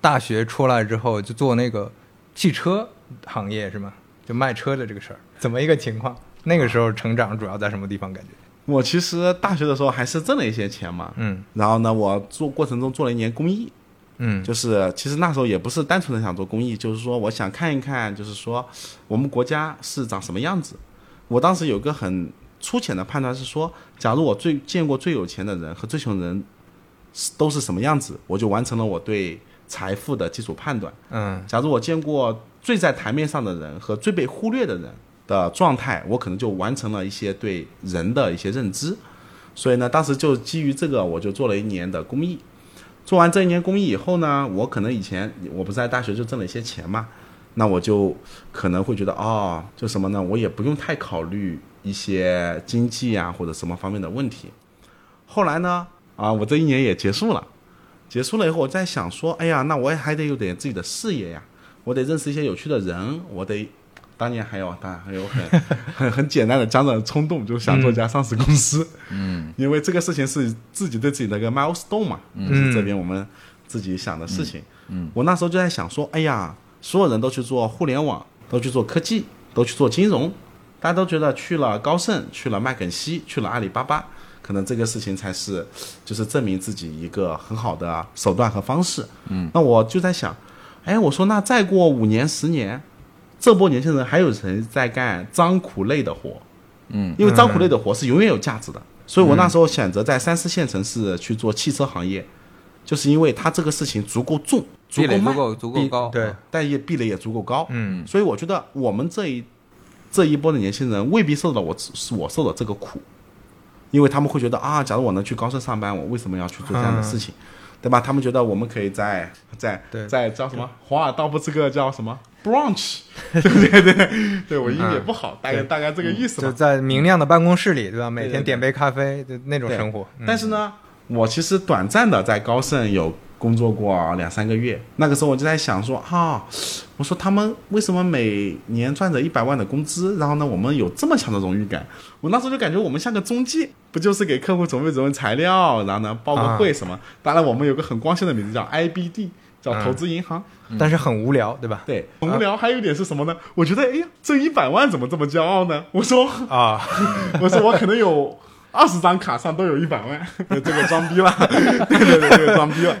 大学出来之后就做那个汽车行业是吗？就卖车的这个事儿，怎么一个情况？那个时候成长主要在什么地方？感觉我其实大学的时候还是挣了一些钱嘛，嗯，然后呢，我做过程中做了一年公益，嗯，就是其实那时候也不是单纯的想做公益，就是说我想看一看，就是说我们国家是长什么样子。我当时有个很。粗浅的判断是说，假如我最见过最有钱的人和最穷人都是什么样子，我就完成了我对财富的基础判断。嗯，假如我见过最在台面上的人和最被忽略的人的状态，我可能就完成了一些对人的一些认知。所以呢，当时就基于这个，我就做了一年的公益。做完这一年公益以后呢，我可能以前我不是在大学就挣了一些钱嘛，那我就可能会觉得哦，就什么呢？我也不用太考虑。一些经济啊或者什么方面的问题，后来呢啊，我这一年也结束了，结束了以后，我在想说，哎呀，那我也还得有点自己的事业呀，我得认识一些有趣的人，我得当年还有当然还有很 很很简单的家长的冲动，就想做一家上市公司。嗯，因为这个事情是自己对自己的一个 milestone 嘛，就是这边我们自己想的事情。嗯，我那时候就在想说，哎呀，所有人都去做互联网，都去做科技，都去做金融，大家都觉得去了高盛，去了麦肯锡，去了阿里巴巴，可能这个事情才是就是证明自己一个很好的手段和方式。嗯，那我就在想，哎，我说那再过五年十年。这波年轻人还有谁在干脏苦累的活？嗯，因为脏苦累的活是永远有价值的，所以我那时候选择在三四线城市去做汽车行业，就是因为它这个事情足够重，壁垒足够足够高，对，但也壁垒也足够高，嗯，所以我觉得我们这一这一波的年轻人未必受到我是我受的这个苦，因为他们会觉得啊，假如我能去高盛上班，我为什么要去做这样的事情，对吧？他们觉得我们可以在在在叫什么华尔道夫这个叫什么？Branch，对对对，对我英语也不好，大概大概这个意思就在明亮的办公室里，对吧？每天点杯咖啡的那种生活。但是呢，我其实短暂的在高盛有工作过两三个月，那个时候我就在想说，啊，我说他们为什么每年赚着一百万的工资，然后呢，我们有这么强的荣誉感？我那时候就感觉我们像个中介，不就是给客户准备准备材料，然后呢报个会什么？当然，我们有个很光鲜的名字叫 IBD。叫投资银行，但是很无聊，对吧？对，很无聊。还有一点是什么呢？我觉得，哎呀，挣一百万怎么这么骄傲呢？我说啊，我说我可能有二十张卡上都有一百万，这个装逼了，对对对，这个装逼了。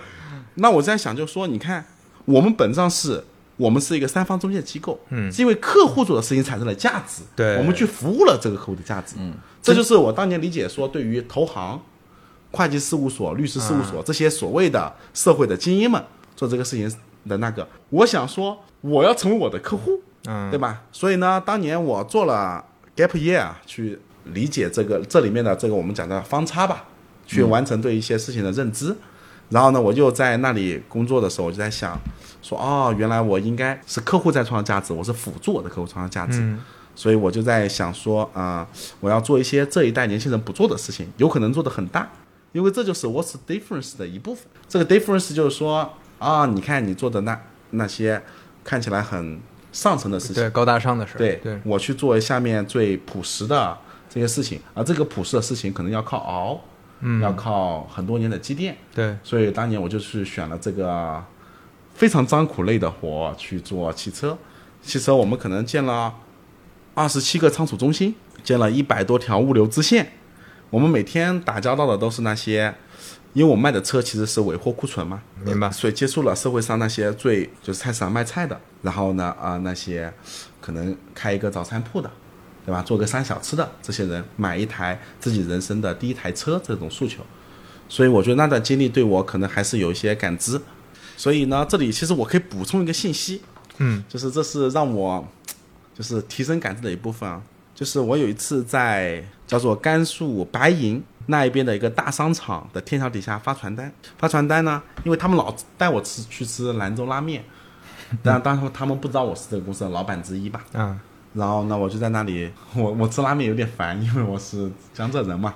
那我在想，就说你看，我们本质上是我们是一个三方中介机构，嗯，是因为客户做的事情产生了价值，对，我们去服务了这个客户的价值，嗯，这就是我当年理解说，对于投行、会计事务所、律师事务所这些所谓的社会的精英们。做这个事情的那个，我想说，我要成为我的客户，嗯，对吧？所以呢，当年我做了 gap year 去理解这个这里面的这个我们讲的方差吧，去完成对一些事情的认知。然后呢，我就在那里工作的时候，我就在想，说哦，原来我应该是客户在创造价值，我是辅助我的客户创造价值。所以我就在想说，啊，我要做一些这一代年轻人不做的事情，有可能做的很大，因为这就是 what's difference 的一部分。这个 difference 就是说。啊，你看你做的那那些看起来很上层的事情，对高大上的事，对对，我去做下面最朴实的这些事情，而这个朴实的事情可能要靠熬，嗯，要靠很多年的积淀，对，所以当年我就是选了这个非常脏苦累的活去做汽车，汽车我们可能建了二十七个仓储中心，建了一百多条物流支线，我们每天打交道的都是那些。因为我卖的车其实是尾货库存嘛，明白？所以接触了社会上那些最就是菜市场卖菜的，然后呢啊那些可能开一个早餐铺的，对吧？做个三小吃的这些人买一台自己人生的第一台车这种诉求，所以我觉得那段经历对我可能还是有一些感知。所以呢，这里其实我可以补充一个信息，嗯，就是这是让我就是提升感知的一部分啊，就是我有一次在叫做甘肃白银。那一边的一个大商场的天桥底下发传单，发传单呢，因为他们老带我吃去吃兰州拉面，但当时他们不知道我是这个公司的老板之一吧？嗯，然后呢，我就在那里，我我吃拉面有点烦，因为我是江浙人嘛，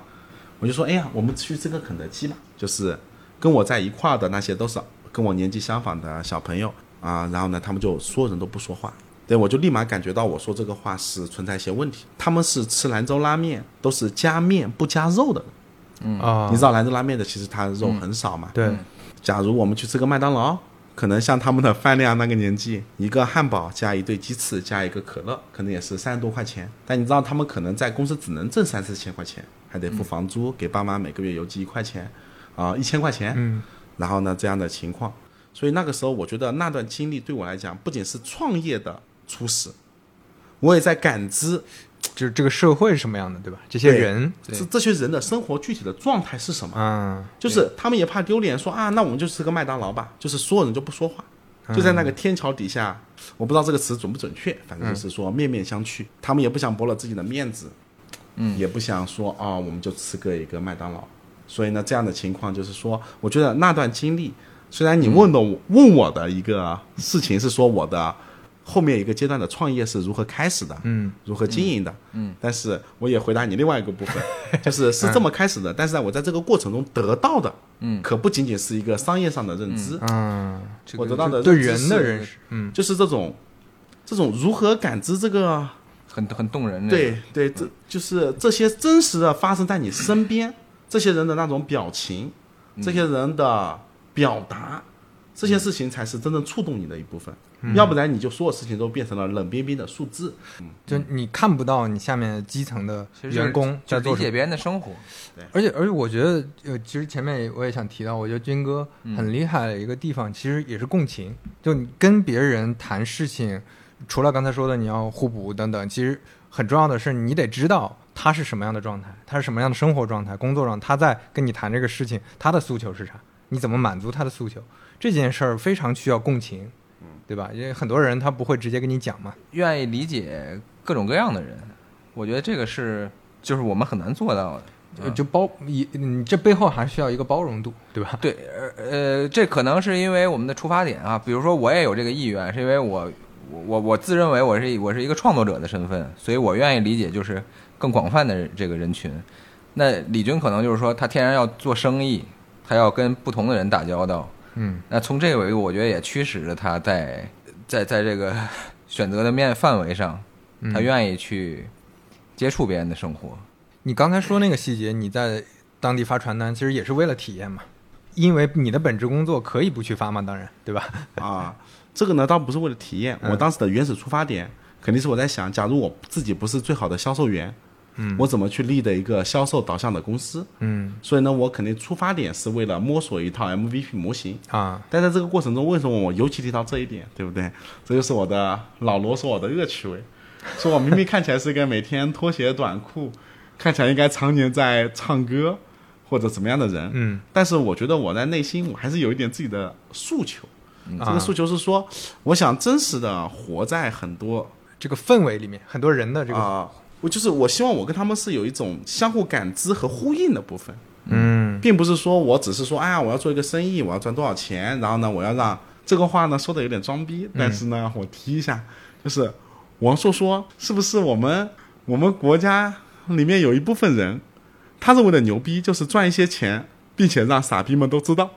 我就说，哎呀，我们去吃个肯德基吧，就是跟我在一块的那些都是跟我年纪相仿的小朋友啊，然后呢，他们就所有人都不说话。对，我就立马感觉到我说这个话是存在一些问题。他们是吃兰州拉面，都是加面不加肉的。嗯啊，你知道兰州拉面的其实它肉很少嘛？对。假如我们去吃个麦当劳，可能像他们的饭量那个年纪，一个汉堡加一对鸡翅加一个可乐，可能也是三十多块钱。但你知道他们可能在公司只能挣三四千块钱，还得付房租，给爸妈每个月邮寄一块钱，啊，一千块钱。嗯。然后呢，这样的情况，所以那个时候我觉得那段经历对我来讲，不仅是创业的。初始，我也在感知，就是这个社会是什么样的，对吧？这些人，这这些人的生活具体的状态是什么？嗯，就是他们也怕丢脸，说啊，那我们就吃个麦当劳吧，就是所有人就不说话，就在那个天桥底下，我不知道这个词准不准确，反正就是说面面相觑，他们也不想驳了自己的面子，嗯，也不想说啊，我们就吃个一个麦当劳，所以呢，这样的情况就是说，我觉得那段经历，虽然你问的问我的一个事情是说我的。后面一个阶段的创业是如何开始的？嗯，如何经营的？嗯，但是我也回答你另外一个部分，就是是这么开始的。但是呢我在这个过程中得到的，嗯，可不仅仅是一个商业上的认知，嗯，我得到的对人的认识，嗯，就是这种这种如何感知这个很很动人。对对，这就是这些真实的发生在你身边，这些人的那种表情，这些人的表达，这些事情才是真正触动你的一部分。要不然你就所有事情都变成了冷冰冰的数字，就你看不到你下面基层的员工在做理解别人的生活。对，而且而且我觉得，呃，其实前面我也想提到，我觉得军哥很厉害的一个地方，其实也是共情。就你跟别人谈事情，除了刚才说的你要互补等等，其实很重要的是你得知道他是什么样的状态，他是什么样的生活状态、工作状态，他在跟你谈这个事情，他的诉求是啥？你怎么满足他的诉求？这件事儿非常需要共情。对吧？因为很多人他不会直接跟你讲嘛，愿意理解各种各样的人，我觉得这个是就是我们很难做到的。就包一，你这背后还需要一个包容度，对吧？对，呃，这可能是因为我们的出发点啊，比如说我也有这个意愿，是因为我我我自认为我是我是一个创作者的身份，所以我愿意理解就是更广泛的这个人群。那李军可能就是说他天然要做生意，他要跟不同的人打交道。嗯，那从这个维度，我觉得也驱使着他在在在这个 选择的面范围上，他愿意去接触别人的生活。你刚才说那个细节，你在当地发传单，其实也是为了体验嘛？因为你的本职工作可以不去发嘛，当然，对吧？啊，这个呢倒不是为了体验，我当时的原始出发点肯定是我在想，假如我自己不是最好的销售员。我怎么去立的一个销售导向的公司？嗯，所以呢，我肯定出发点是为了摸索一套 MVP 模型啊。但在这个过程中，为什么我尤其提到这一点，对不对？这就是我的老罗说我的恶趣味，说我明明看起来是一个每天拖鞋短裤，看起来应该常年在唱歌或者怎么样的人，嗯，但是我觉得我在内心我还是有一点自己的诉求。这个诉求是说，我想真实的活在很多这个氛围里面，很多人的这个。我就是我希望我跟他们是有一种相互感知和呼应的部分，嗯，并不是说我只是说，哎呀，我要做一个生意，我要赚多少钱，然后呢，我要让这个话呢说的有点装逼，但是呢，我提一下，就是王朔说，是不是我们我们国家里面有一部分人，他认为的牛逼就是赚一些钱，并且让傻逼们都知道。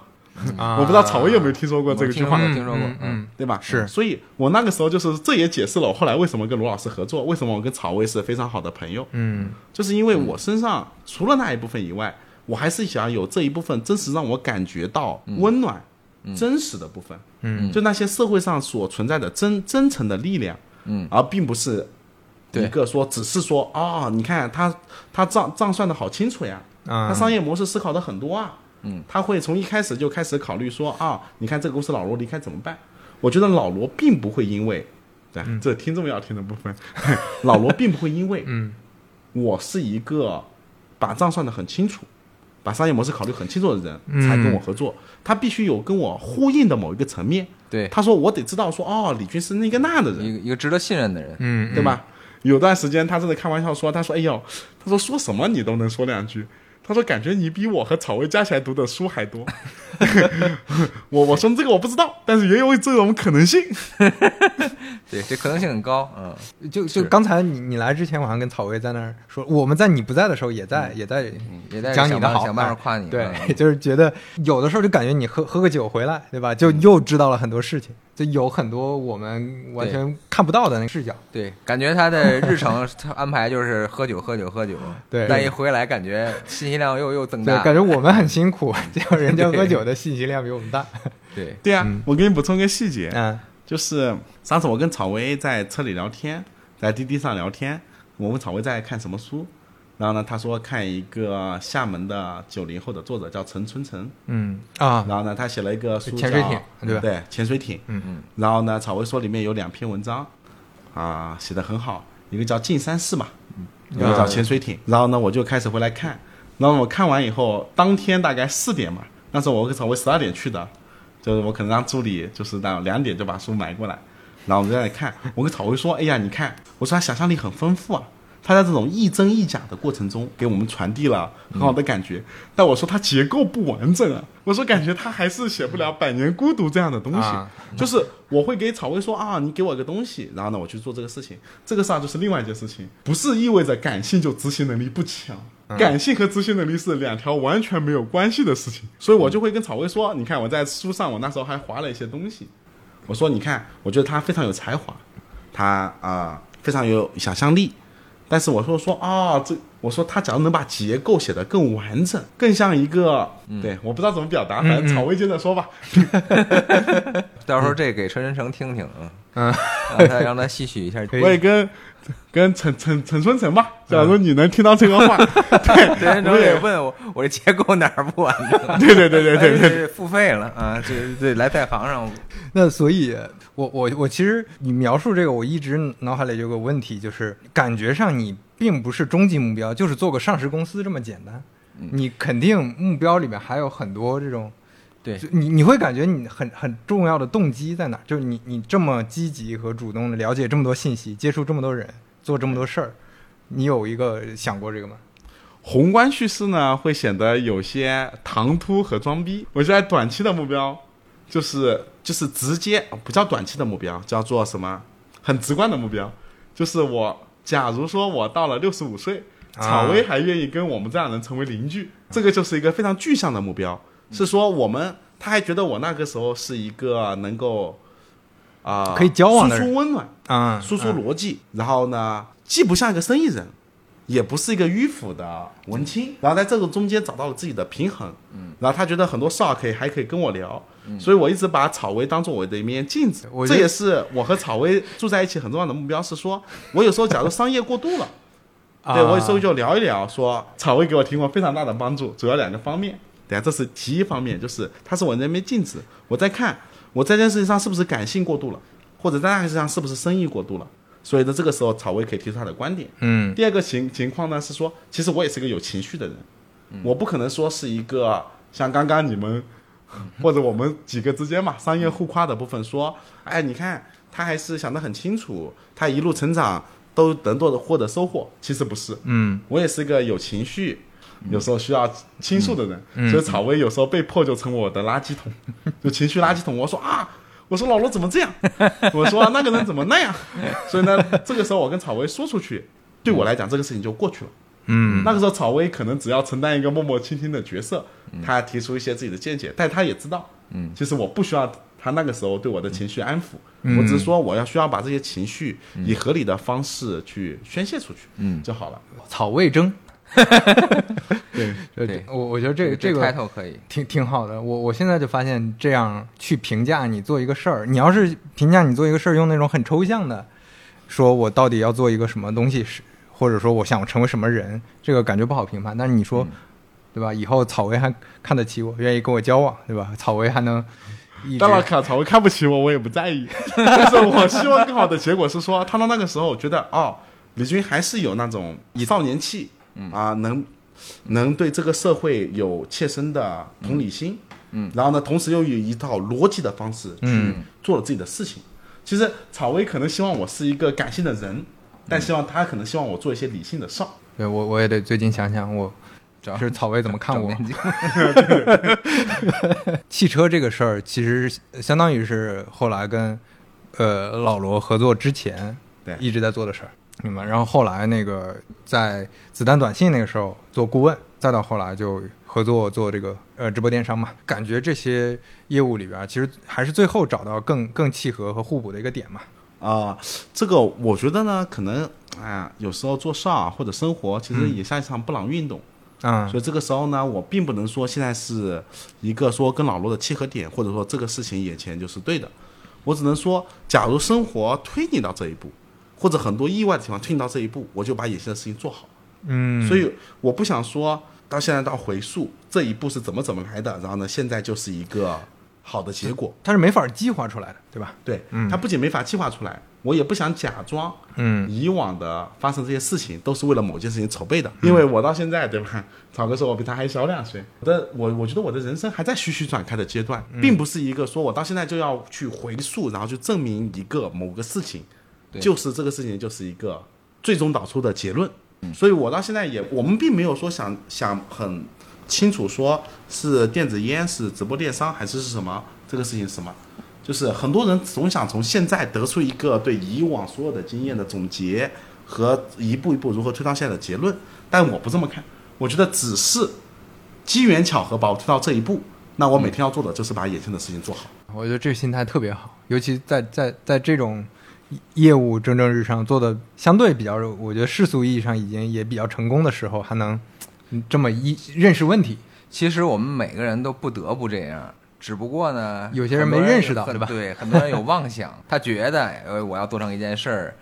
我不知道草薇有没有听说过这个句话？听说过，嗯，对吧？是，所以我那个时候就是，这也解释了我后来为什么跟罗老师合作，为什么我跟草薇是非常好的朋友。嗯，就是因为我身上除了那一部分以外，我还是想有这一部分真实让我感觉到温暖、真实的部分。嗯，就那些社会上所存在的真真诚的力量。嗯，而并不是一个说只是说啊，你看他他账账算的好清楚呀，他商业模式思考的很多啊。嗯，他会从一开始就开始考虑说啊，你看这个公司老罗离开怎么办？我觉得老罗并不会因为，对，这听众要听的部分，老罗并不会因为，嗯，我是一个把账算得很清楚，把商业模式考虑很清楚的人，才跟我合作。他必须有跟我呼应的某一个层面。对，他说我得知道说哦，李军是那个那的人，一个一个值得信任的人，嗯，对吧？有段时间他真的开玩笑说，他说哎呦，他说说什么你都能说两句。他说：“感觉你比我和草薇加起来读的书还多。”我我说这个我不知道，但是也有这种可能性。对，这可能性很高。嗯，就就刚才你你来之前，我还跟草薇在那儿说，我们在你不在的时候，也在也在也在讲你的好，想办法夸你。对，就是觉得有的时候就感觉你喝喝个酒回来，对吧？就又知道了很多事情。就有很多我们完全看不到的那个视角，对，感觉他的日程 安排就是喝酒喝酒喝酒，对，但一回来感觉信息量又又增大，对感觉我们很辛苦，结果人家喝酒的信息量比我们大，对。对。啊，我给你补充个细节，嗯，就是上次我跟草薇在车里聊天，在滴滴上聊天，我问草薇在看什么书。然后呢，他说看一个厦门的九零后的作者叫陈春成，嗯啊，然后呢，他写了一个书潜水艇，对吧？对，潜水艇，嗯嗯。然后呢，草薇说里面有两篇文章，啊，写的很好，一个叫《进山寺》嘛，一个叫《潜水艇》。然后呢，我就开始回来看，然后我看完以后，当天大概四点嘛，那时候我跟草薇十二点去的，就是我可能让助理就是到两点就把书买过来，然后我们在那看，我跟草薇说，哎呀，你看，我说他想象力很丰富啊。他在这种亦真亦假的过程中，给我们传递了很好的感觉。但我说他结构不完整啊，我说感觉他还是写不了《百年孤独》这样的东西。就是我会给草薇说啊，你给我个东西，然后呢，我去做这个事情。这个事儿就是另外一件事情，不是意味着感性就执行能力不强。感性和执行能力是两条完全没有关系的事情。所以我就会跟草薇说，你看我在书上，我那时候还划了一些东西。我说你看，我觉得他非常有才华。他啊非常有想象力。但是我说说啊，这我说他假如能把结构写得更完整，更像一个，对，我不知道怎么表达，反正草薇接着说吧。到时候这给陈仁成听听啊，让他让他吸取一下。我也跟跟陈陈陈春成吧，假如你能听到这个话，对，陈春成也问我我这结构哪儿不完整？对对对对对对，付费了啊，这对来在行上。那所以。我我我其实你描述这个，我一直脑海里有个问题，就是感觉上你并不是终极目标，就是做个上市公司这么简单。你肯定目标里面还有很多这种，对，你你会感觉你很很重要的动机在哪？就是你你这么积极和主动的了解这么多信息，接触这么多人，做这么多事儿，你有一个想过这个吗？宏观叙事呢，会显得有些唐突和装逼。我现在短期的目标。就是就是直接不叫短期的目标，叫做什么？很直观的目标，就是我假如说我到了六十五岁，草薇还愿意跟我们这样人成为邻居，这个就是一个非常具象的目标。是说我们他还觉得我那个时候是一个能够啊可以交往的输出温暖啊，输出逻辑，然后呢既不像一个生意人。也不是一个迂腐的文青，然后在这个中间找到了自己的平衡，嗯，然后他觉得很多事儿可以还可以跟我聊，所以我一直把草薇当做我的一面镜子，这也是我和草薇住在一起很重要的目标。是说，我有时候假如商业过度了，对我有时候就聊一聊，说草薇给我提供非常大的帮助，主要两个方面，对这是第一方面，就是他是我那面镜子，我在看我在这件事情上是不是感性过度了，或者在那个事情上是不是生意过度了。所以呢，这个时候草薇可以提出他的观点。嗯，第二个情情况呢是说，其实我也是个有情绪的人，我不可能说是一个像刚刚你们或者我们几个之间嘛商业互夸的部分说，哎，你看他还是想得很清楚，他一路成长都能多的获得收获。其实不是，嗯，我也是个有情绪，有时候需要倾诉的人，所以草薇有时候被迫就成我的垃圾桶，就情绪垃圾桶。我说啊。我说老罗怎么这样？我说那个人怎么那样？所以呢，这个时候我跟草薇说出去，对我来讲这个事情就过去了。嗯，那个时候草薇可能只要承担一个默默倾听的角色，他提出一些自己的见解，但他也知道，嗯，其实我不需要他那个时候对我的情绪安抚，我只是说我要需要把这些情绪以合理的方式去宣泄出去，嗯，就好了。草味争。对 对，我我觉得这个这个开头可以，挺挺好的。我我现在就发现，这样去评价你做一个事儿，你要是评价你做一个事儿，用那种很抽象的，说我到底要做一个什么东西，是或者说我想成为什么人，这个感觉不好评判。但是你说，对吧？以后草薇还看得起我，愿意跟我交往，对吧？草薇还能，当然看草薇看不起我，我也不在意。但是我希望更好的结果是说，他到那个时候觉得，哦，李军还是有那种少年气。啊，能能对这个社会有切身的同理心，嗯，然后呢，同时又有一套逻辑的方式去做了自己的事情。其实草薇可能希望我是一个感性的人，但希望他可能希望我做一些理性的事儿。对我，我也得最近想想，我主要是草薇怎么看我。汽车这个事儿，其实相当于是后来跟呃老罗合作之前，对一直在做的事儿。明白，然后后来那个在子弹短信那个时候做顾问，再到后来就合作做这个呃直播电商嘛，感觉这些业务里边其实还是最后找到更更契合和互补的一个点嘛。啊，这个我觉得呢，可能哎呀，有时候做事儿或者生活其实也像一场布朗运动啊，所以这个时候呢，我并不能说现在是一个说跟老罗的契合点，或者说这个事情眼前就是对的，我只能说，假如生活推你到这一步。或者很多意外的情况推到这一步，我就把眼前的事情做好。嗯，所以我不想说到现在到回溯这一步是怎么怎么来的，然后呢，现在就是一个好的结果。它是没法计划出来的，对吧？对，它不仅没法计划出来，我也不想假装，嗯，以往的发生这些事情都是为了某件事情筹备的。因为我到现在，对吧？草哥说我比他还小两岁，我的我我觉得我的人生还在徐徐展开的阶段，并不是一个说我到现在就要去回溯，然后去证明一个某个事情。就是这个事情就是一个最终导出的结论，所以我到现在也，我们并没有说想想很清楚，说是电子烟是直播电商还是是什么这个事情是什么，就是很多人总想从现在得出一个对以往所有的经验的总结和一步一步如何推到现在的结论，但我不这么看，我觉得只是机缘巧合把我推到这一步，那我每天要做的就是把眼前的事情做好。我觉得这个心态特别好，尤其在在在这种。业务蒸蒸日上，做的相对比较，我觉得世俗意义上已经也比较成功的时候，还能这么一认识问题。其实我们每个人都不得不这样，只不过呢，有些人没认识到，对吧？对，很多人有妄想，他觉得呃我要做成一件事儿，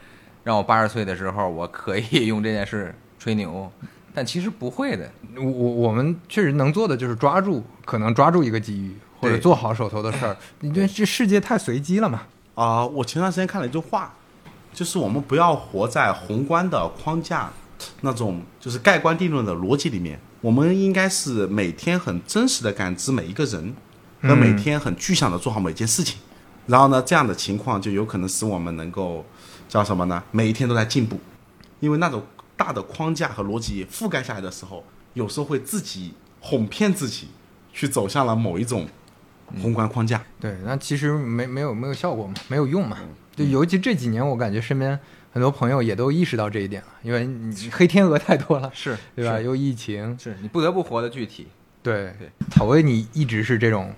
让我八十岁的时候我可以用这件事吹牛，但其实不会的。我我们确实能做的就是抓住，可能抓住一个机遇，或者做好手头的事儿。你这这世界太随机了嘛？啊，我前段时间看了一句话，就是我们不要活在宏观的框架那种就是盖棺定论的逻辑里面，我们应该是每天很真实的感知每一个人，和每天很具象的做好每件事情。然后呢，这样的情况就有可能使我们能够叫什么呢？每一天都在进步，因为那种大的框架和逻辑覆盖下来的时候，有时候会自己哄骗自己，去走向了某一种。宏观框架，对，那其实没没有没有效果嘛，没有用嘛。就尤其这几年，我感觉身边很多朋友也都意识到这一点了，因为你黑天鹅太多了，是对吧？又疫情，是你不得不活得具体。对对，草薇，你一直是这种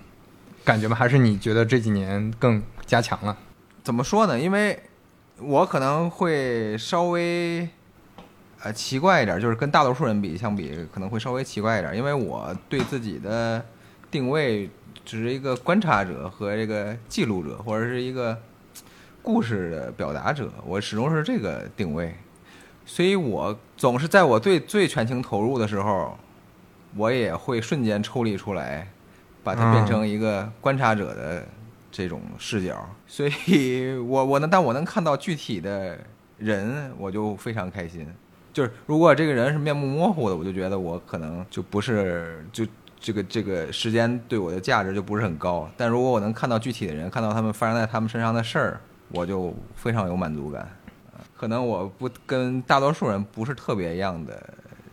感觉吗？还是你觉得这几年更加强了？怎么说呢？因为我可能会稍微呃奇怪一点，就是跟大多数人比相比，可能会稍微奇怪一点，因为我对自己的定位。只是一个观察者和这个记录者，或者是一个故事的表达者，我始终是这个定位，所以我总是在我最最全情投入的时候，我也会瞬间抽离出来，把它变成一个观察者的这种视角。所以我我能，但我能看到具体的人，我就非常开心。就是如果这个人是面目模糊的，我就觉得我可能就不是就。这个这个时间对我的价值就不是很高，但如果我能看到具体的人，看到他们发生在他们身上的事儿，我就非常有满足感。可能我不跟大多数人不是特别一样的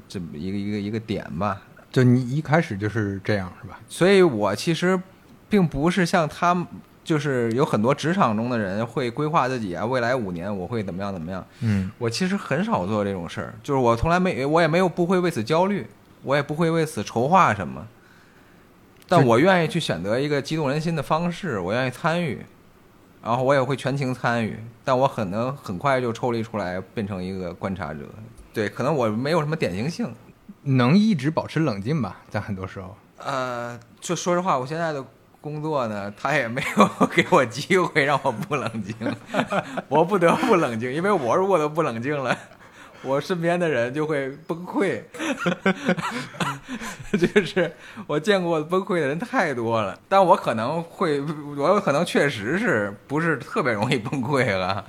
这么一个一个一个点吧。就你一开始就是这样是吧？所以我其实并不是像他们，就是有很多职场中的人会规划自己啊，未来五年我会怎么样怎么样。嗯，我其实很少做这种事儿，就是我从来没，我也没有不会为此焦虑，我也不会为此筹划什么。但我愿意去选择一个激动人心的方式，我愿意参与，然后我也会全情参与，但我可能很快就抽离出来，变成一个观察者。对，可能我没有什么典型性，能一直保持冷静吧，在很多时候。呃，就说实话，我现在的工作呢，他也没有给我机会让我不冷静，我不得不冷静，因为我如果都不冷静了。我身边的人就会崩溃，就是我见过崩溃的人太多了。但我可能会，我有可能确实是不是特别容易崩溃了。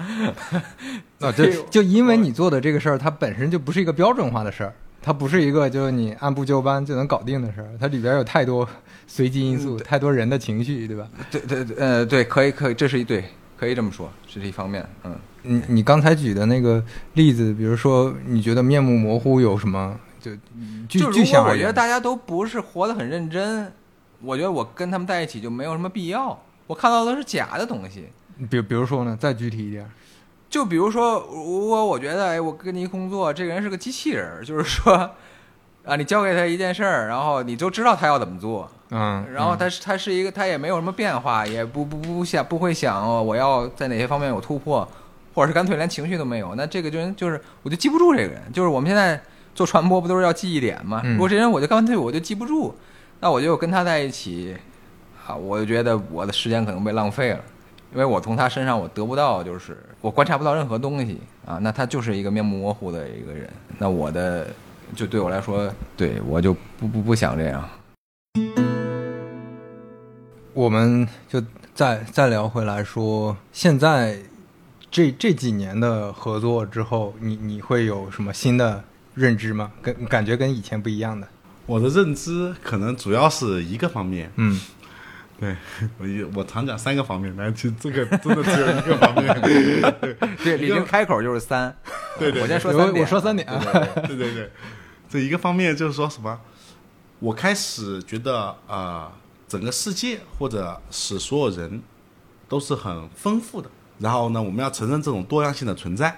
啊，就就因为你做的这个事儿，它本身就不是一个标准化的事儿，它不是一个就是你按部就班就能搞定的事儿，它里边有太多随机因素，太多人的情绪，对吧？对对对，呃，对，可以可以，这是一对，可以这么说，这是一方面，嗯。你你刚才举的那个例子，比如说你觉得面目模糊有什么？就就就像我觉得大家都不是活得很认真，我觉得我跟他们在一起就没有什么必要。我看到的是假的东西。比比如说呢，再具体一点，就比如说，如果我觉得哎，我跟你工作，这个人是个机器人，就是说啊，你交给他一件事儿，然后你就知道他要怎么做。嗯，然后他是他是一个，他也没有什么变化，也不不不想不会想我要在哪些方面有突破。或者是干脆连情绪都没有，那这个就就是我就记不住这个人。就是我们现在做传播不都是要记忆点吗？如果这人我就干脆我就记不住，那我就跟他在一起啊，我就觉得我的时间可能被浪费了，因为我从他身上我得不到，就是我观察不到任何东西啊。那他就是一个面目模糊的一个人，那我的就对我来说，对我就不不不想这样。我们就再再聊回来说现在。这这几年的合作之后，你你会有什么新的认知吗？跟感觉跟以前不一样的？我的认知可能主要是一个方面。嗯，对我一我常讲三个方面，但其实这个真的只有一个方面。对，李宁开口就是三。对对，我先说三点。我说三点。对对对，这一个方面就是说什么？我开始觉得啊，整个世界或者使所有人都是很丰富的。然后呢，我们要承认这种多样性的存在。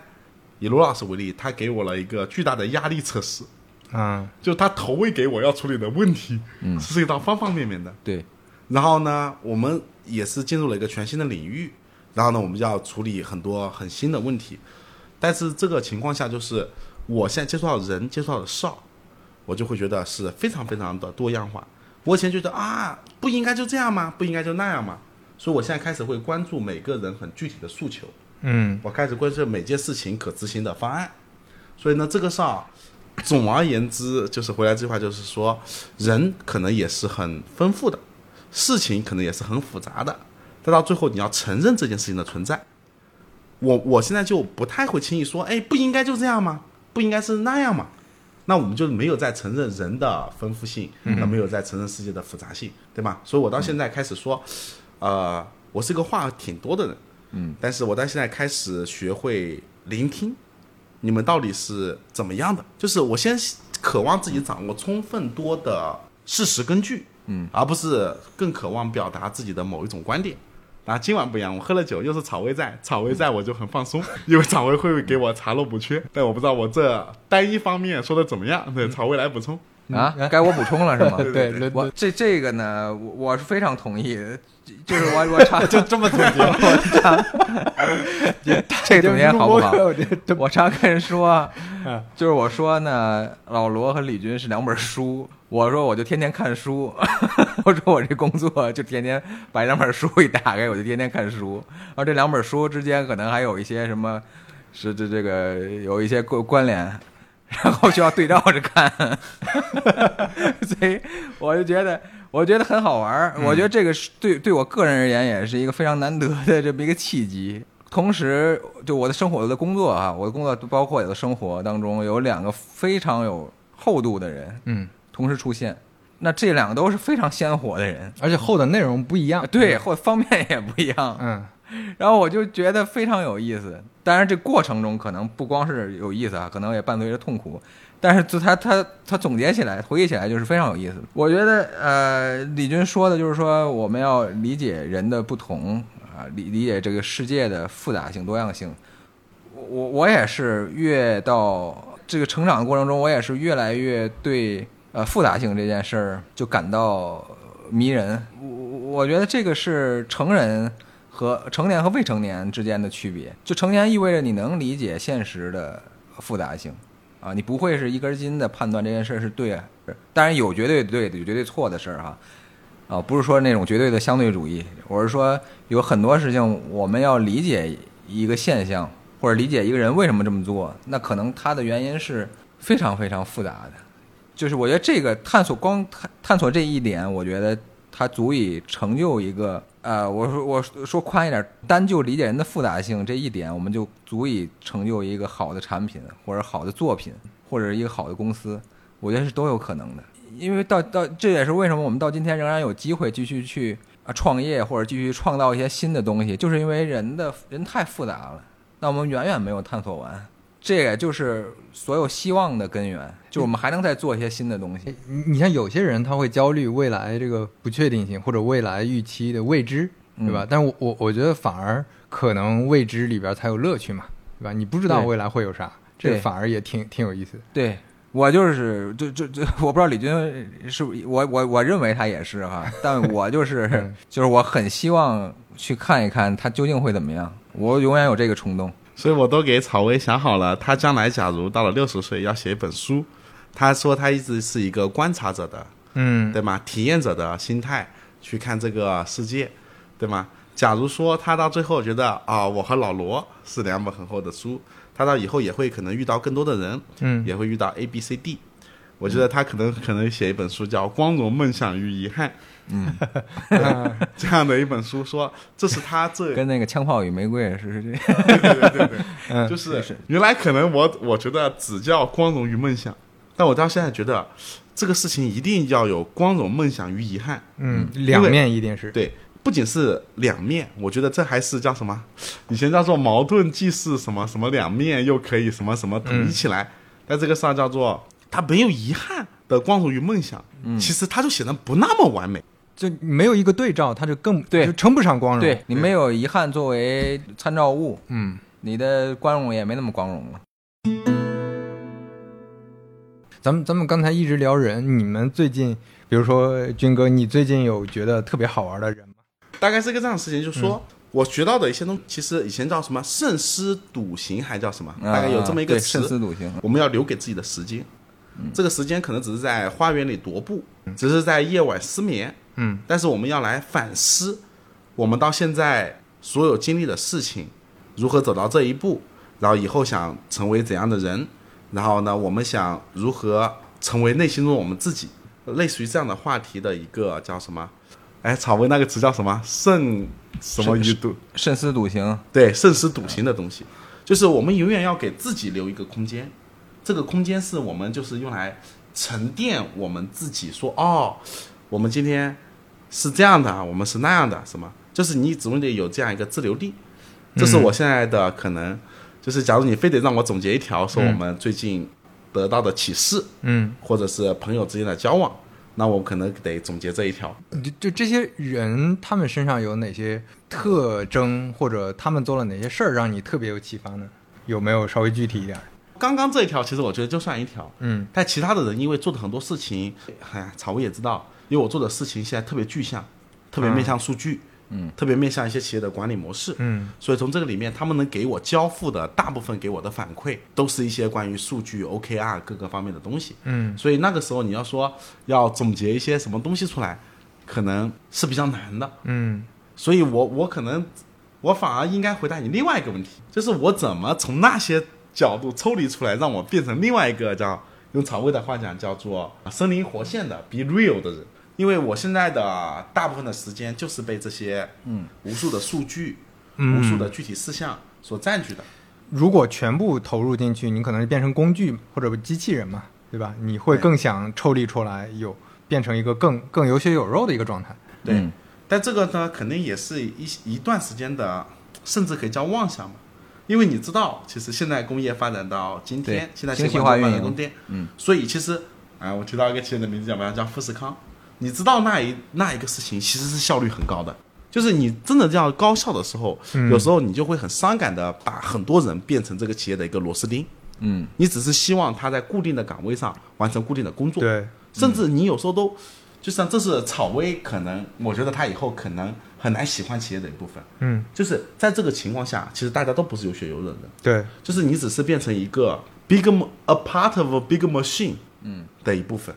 以罗老师为例，他给我了一个巨大的压力测试，嗯，就他投喂给我要处理的问题，嗯，是一到方方面面的。对。然后呢，我们也是进入了一个全新的领域，然后呢，我们要处理很多很新的问题。但是这个情况下，就是我现在接触到人，接触到的少，我就会觉得是非常非常的多样化。我以前觉得啊，不应该就这样吗？不应该就那样吗？所以我现在开始会关注每个人很具体的诉求。嗯，我开始关注每件事情可执行的方案。所以呢，这个事儿，总而言之，就是回来这句话，就是说，人可能也是很丰富的，事情可能也是很复杂的。但到最后，你要承认这件事情的存在。我我现在就不太会轻易说，哎，不应该就这样吗？不应该是那样吗？那我们就没有在承认人的丰富性，那没有在承认世界的复杂性，对吧？所以我到现在开始说，呃，我是个话挺多的人，嗯，但是我到现在开始学会聆听，你们到底是怎么样的？就是我先渴望自己掌握充分多的事实根据，嗯，而不是更渴望表达自己的某一种观点。啊，今晚不一样，我喝了酒，又是草薇在，草薇在我就很放松，因为草薇会给我查漏补缺，但我不知道我这单一方面说的怎么样，对，草薇来补充啊，该我补充了是吗？对，我这这个呢，我我是非常同意，就是我我常 就这么总结，我常这个总结好不好？我常跟人说，就是我说呢，老罗和李军是两本书。我说我就天天看书，我说我这工作就天天把两本书一打开，我就天天看书。而这两本书之间可能还有一些什么，是这这个有一些关关联，然后就要对照着看。所以我就觉得，我觉得很好玩儿。我觉得这个是对对我个人而言也是一个非常难得的这么一个契机。同时，就我的生活、我的工作啊，我的工作包括我的生活当中有两个非常有厚度的人，嗯。同时出现，那这两个都是非常鲜活的人，而且厚的内容不一样，对，或方面也不一样，嗯，然后我就觉得非常有意思。当然，这过程中可能不光是有意思啊，可能也伴随着痛苦。但是，就他他他总结起来、回忆起来，就是非常有意思。我觉得，呃，李军说的就是说，我们要理解人的不同啊，理理解这个世界的复杂性、多样性。我我我也是越到这个成长的过程中，我也是越来越对。呃，复杂性这件事儿就感到迷人。我我觉得这个是成人和成年和未成年之间的区别。就成年意味着你能理解现实的复杂性，啊，你不会是一根筋的判断这件事儿是对，当然有绝对对的，有绝对错的事儿哈，啊，不是说那种绝对的相对主义。我是说有很多事情我们要理解一个现象，或者理解一个人为什么这么做，那可能他的原因是非常非常复杂的。就是我觉得这个探索光探探索这一点，我觉得它足以成就一个呃，我说我说宽一点，单就理解人的复杂性这一点，我们就足以成就一个好的产品，或者好的作品，或者一个好的公司，我觉得是都有可能的。因为到到这也是为什么我们到今天仍然有机会继续去啊创业，或者继续创造一些新的东西，就是因为人的人太复杂了，那我们远远没有探索完。这也就是所有希望的根源，就我们还能再做一些新的东西。你你像有些人他会焦虑未来这个不确定性或者未来预期的未知，对吧？但是我我我觉得反而可能未知里边才有乐趣嘛，对吧？你不知道未来会有啥，这反而也挺挺有意思。对我就是就就就我不知道李军是不是我我我认为他也是哈，但我就是就是我很希望去看一看他究竟会怎么样，我永远有这个冲动。所以我都给草薇想好了，他将来假如到了六十岁要写一本书，他说他一直是一个观察者的，嗯，对吗？体验者的心态去看这个世界，对吗？假如说他到最后觉得啊，我和老罗是两本很厚的书，他到以后也会可能遇到更多的人，嗯，也会遇到 A、B、C、D，我觉得他可能可能写一本书叫《光荣、梦想与遗憾》。嗯，这样的一本书，说这是他这跟那个枪炮与玫瑰是是这，对对对对，就是原来可能我我觉得只叫光荣与梦想，但我到现在觉得这个事情一定要有光荣、梦想与遗憾，嗯，两面一定是。对，不仅是两面，我觉得这还是叫什么？以前叫做矛盾既是什么什么两面，又可以什么什么统一起来，但这个事儿叫做它没有遗憾的光荣与梦想，其实它就显得不那么完美。就没有一个对照，它就更对，就称不上光荣。对你没有遗憾作为参照物，嗯，你的光荣也没那么光荣了。咱们咱们刚才一直聊人，你们最近，比如说军哥，你最近有觉得特别好玩的人吗？大概是个这样的事情，就是说，我学到的一些东西，其实以前叫什么“慎思笃行”，还叫什么？大概有这么一个词。慎思笃行。我们要留给自己的时间，这个时间可能只是在花园里踱步，只是在夜晚失眠。嗯。但是我们要来反思，我们到现在所有经历的事情，如何走到这一步，然后以后想成为怎样的人，然后呢，我们想如何成为内心中我们自己，类似于这样的话题的一个叫什么？哎，草薇那个词叫什么？慎什么于笃？慎思笃行。对，慎思笃行的东西，就是我们永远要给自己留一个空间。这个空间是我们就是用来沉淀我们自己。说哦，我们今天是这样的啊，我们是那样的，什么？就是你总得有这样一个自留地。这是我现在的可能，就是假如你非得让我总结一条，说我们最近得到的启示，嗯，或者是朋友之间的交往。那我可能得总结这一条，就就这些人，他们身上有哪些特征，或者他们做了哪些事儿，让你特别有启发呢？有没有稍微具体一点？刚刚这一条，其实我觉得就算一条，嗯，但其他的人因为做的很多事情，哎，草薇也知道，因为我做的事情现在特别具象，特别面向数据。嗯，特别面向一些企业的管理模式，嗯，所以从这个里面，他们能给我交付的大部分给我的反馈，都是一些关于数据、OKR 各个方面的东西，嗯，所以那个时候你要说要总结一些什么东西出来，可能是比较难的，嗯，所以我我可能我反而应该回答你另外一个问题，就是我怎么从那些角度抽离出来，让我变成另外一个叫用曹魏的话讲叫做生灵活现的 be real 的人。因为我现在的大部分的时间就是被这些嗯无数的数据、嗯无数的具体事项所占据的。如果全部投入进去，你可能是变成工具或者机器人嘛，对吧？你会更想抽离出来，有变成一个更更有血有肉的一个状态。对，但这个呢，肯定也是一一段时间的，甚至可以叫妄想嘛。因为你知道，其实现在工业发展到今天，现在信息化运营，嗯，所以其实，哎，我提到一个企业的名字叫什么？叫富士康。你知道那一那一个事情其实是效率很高的，就是你真的这样高效的时候，有时候你就会很伤感的把很多人变成这个企业的一个螺丝钉。嗯，你只是希望他在固定的岗位上完成固定的工作。对，甚至你有时候都，就像这是草薇，可能我觉得他以后可能很难喜欢企业的一部分。嗯，就是在这个情况下，其实大家都不是有血有肉的。对，就是你只是变成一个 big a part of a big machine，嗯的一部分。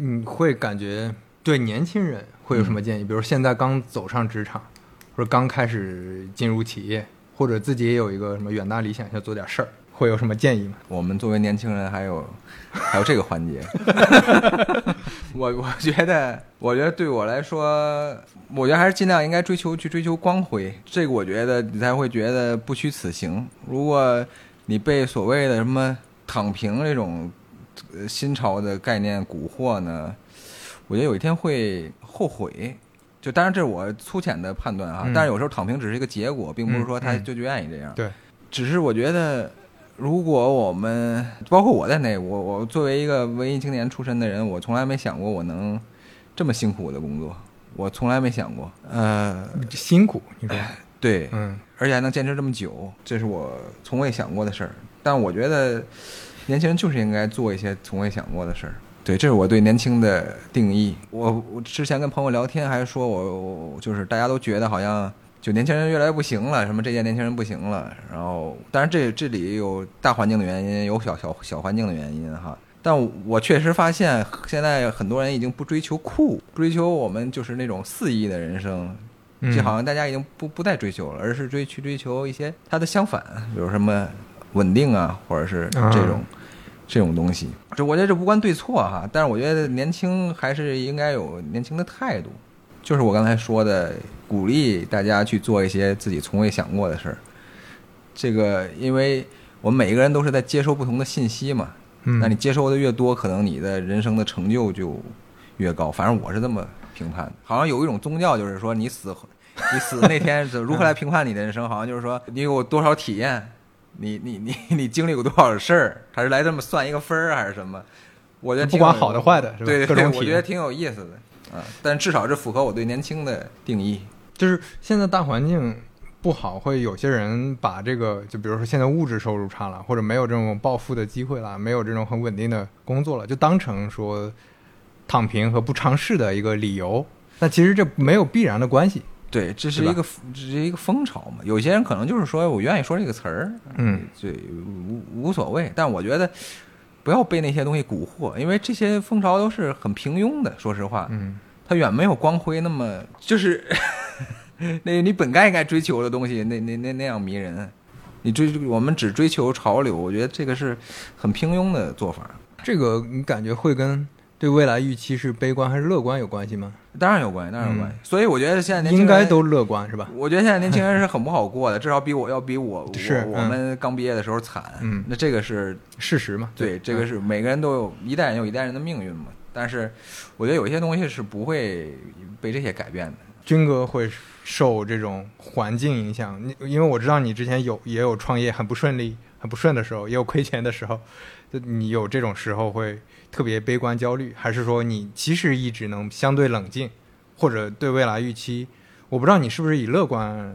你会感觉对年轻人会有什么建议？比如现在刚走上职场，或者刚开始进入企业，或者自己也有一个什么远大理想，想做点事儿，会有什么建议吗？我们作为年轻人，还有还有这个环节，我我觉得，我觉得对我来说，我觉得还是尽量应该追求去追求光辉，这个我觉得你才会觉得不虚此行。如果你被所谓的什么躺平这种。新潮的概念蛊惑呢，我觉得有一天会后悔。就当然这是我粗浅的判断啊，但是有时候躺平只是一个结果，并不是说他就就愿意这样。对，只是我觉得，如果我们包括我在内，我我作为一个文艺青年出身的人，我从来没想过我能这么辛苦的工作，我从来没想过。呃，辛苦，你说 对，嗯，而且还能坚持这么久，这是我从未想过的事儿。但我觉得。年轻人就是应该做一些从未想过的事儿，对，这是我对年轻的定义。我我之前跟朋友聊天还说，我我就是大家都觉得好像就年轻人越来越不行了，什么这届年轻人不行了。然后，当然这这里有大环境的原因，有小小小环境的原因哈。但我确实发现，现在很多人已经不追求酷，追求我们就是那种肆意的人生，就好像大家已经不不再追求了，而是追去追求一些它的相反，比如什么稳定啊，或者是这种。这种东西，这我觉得这无关对错哈，但是我觉得年轻还是应该有年轻的态度，就是我刚才说的，鼓励大家去做一些自己从未想过的事儿。这个，因为我们每一个人都是在接收不同的信息嘛，那你接收的越多，可能你的人生的成就就越高。反正我是这么评判的。好像有一种宗教，就是说你死，你死那天如何来评判你的人生？好像就是说你有多少体验。你你你你经历过多少事儿？还是来这么算一个分儿，还是什么？我觉得不管好的坏的，对对对，我觉得挺有意思的啊。但至少这符合我对年轻的定义。就是现在大环境不好，会有些人把这个，就比如说现在物质收入差了，或者没有这种暴富的机会了，没有这种很稳定的工作了，就当成说躺平和不尝试的一个理由。那其实这没有必然的关系。对，这是一个这是一个风潮嘛。有些人可能就是说我愿意说这个词儿，嗯，对，无无所谓。但我觉得不要被那些东西蛊惑，因为这些风潮都是很平庸的。说实话，嗯，它远没有光辉那么就是 那你本该应该追求的东西，那那那那样迷人。你追我们只追求潮流，我觉得这个是很平庸的做法。这个你感觉会跟对未来预期是悲观还是乐观有关系吗？当然有关系，当然有关系。所以我觉得现在年轻应该都乐观是吧？我觉得现在年轻人是很不好过的，至少比我要比我是我们刚毕业的时候惨。嗯，那这个是事实嘛？对，这个是每个人都有一代人有一代人的命运嘛。但是我觉得有一些东西是不会被这些改变的。军哥会受这种环境影响，你因为我知道你之前有也有创业很不顺利、很不顺的时候，也有亏钱的时候，就你有这种时候会特别悲观、焦虑，还是说你其实一直能相对冷静，或者对未来预期，我不知道你是不是以乐观，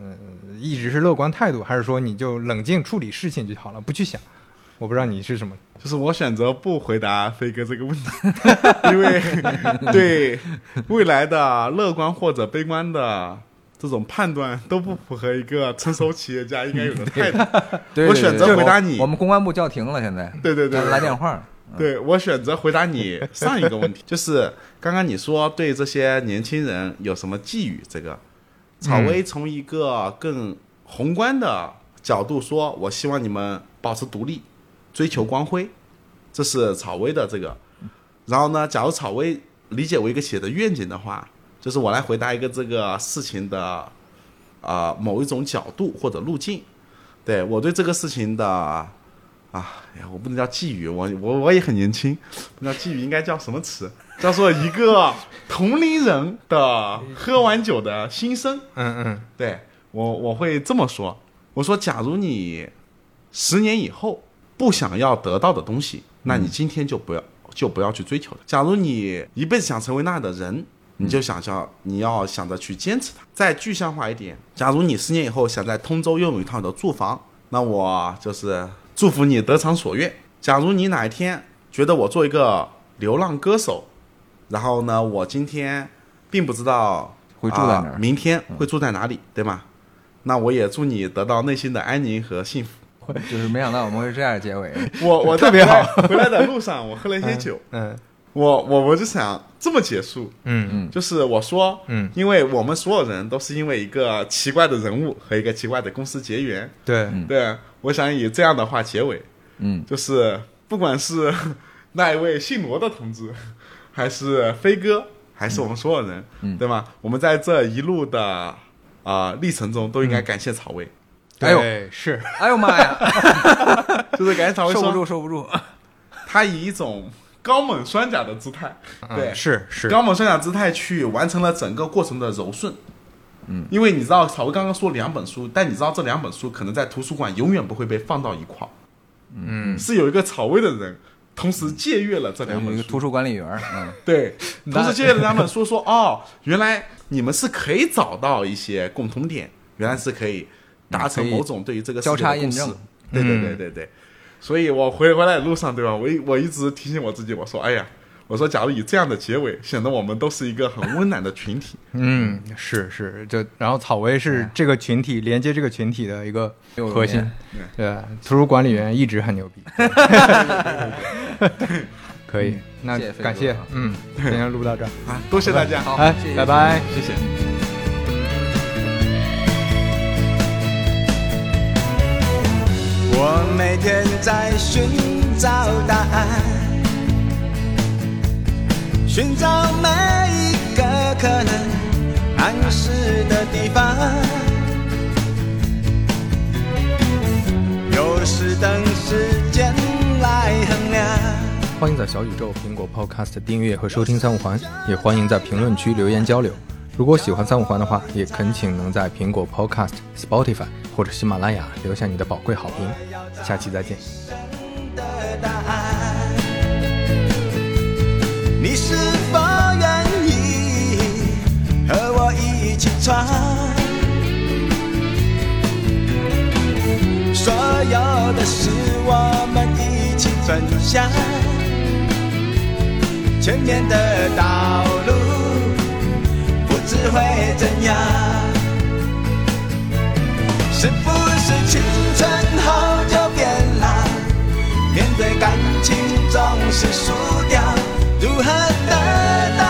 一直是乐观态度，还是说你就冷静处理事情就好了，不去想。我不知道你是什么，就是我选择不回答飞哥这个问题，因为对未来的乐观或者悲观的这种判断都不符合一个成熟企业家应该有的态度。我选择回答你，我们公关部叫停了，现在对对对来电话。对我选择回答你 上一个问题，就是刚刚你说对这些年轻人有什么寄语？这个草薇从一个更宏观的角度说，我希望你们保持独立。追求光辉，这是草薇的这个。然后呢，假如草薇理解为一个企业的愿景的话，就是我来回答一个这个事情的啊某一种角度或者路径。对我对这个事情的啊，呀，我不能叫寄语，我我我也很年轻，不叫寄语，应该叫什么词？叫做一个同龄人的喝完酒的心声。嗯嗯，对我我会这么说，我说，假如你十年以后。不想要得到的东西，那你今天就不要就不要去追求了。假如你一辈子想成为那样的人，你就想叫你要想着去坚持它。再具象化一点，假如你十年以后想在通州拥有一套的住房，那我就是祝福你得偿所愿。假如你哪一天觉得我做一个流浪歌手，然后呢，我今天并不知道会住在哪儿，明天会住在哪里，对吗？那我也祝你得到内心的安宁和幸福。就是没想到我们会这样结尾。我我特别好，回来的路上我喝了一些酒。嗯，我我我就想这么结束。嗯嗯，就是我说，嗯，因为我们所有人都是因为一个奇怪的人物和一个奇怪的公司结缘。对对，我想以这样的话结尾。嗯，就是不管是 那一位姓罗的同志，还是飞哥，还是我们所有人，对吗？我们在这一路的啊历程中，都应该感谢曹魏。哎呦，是，哎呦妈呀，就是感觉曹魏受不住，受不住。他以一种高锰酸钾的姿态，对，是是。高锰酸钾姿态去完成了整个过程的柔顺。嗯，因为你知道，曹薇刚刚说两本书，但你知道这两本书可能在图书馆永远不会被放到一块儿。嗯，是有一个曹薇的人同时借阅了这两本书，图书管理员，嗯，对，同时借阅了两本书，说哦，原来你们是可以找到一些共同点，原来是可以。达成某种对于这个交叉印证，对对对对对，所以我回回来的路上，对吧？我一我一直提醒我自己，我说，哎呀，我说，假如以这样的结尾，显得我们都是一个很温暖的群体。嗯，是是，就然后草薇是这个群体连接这个群体的一个核心，对，图书管理员一直很牛逼。可以，那感谢，嗯，今天录到这儿。啊，多谢大家，好，哎，拜拜，谢谢。我每天在寻找答案，寻找每一个可能暗示的地方。有时等时间来衡量。欢迎在小宇宙、苹果 Podcast 订阅和收听三五环，也欢迎在评论区留言交流。如果喜欢三五环的话，也恳请能在苹果 Podcast、Spotify 或者喜马拉雅留下你的宝贵好评。下期再见。你是否愿意和我一起闯？所有的事我们一起分享，前面的道路。只会怎样？是不是青春后就变了？面对感情总是输掉，如何得到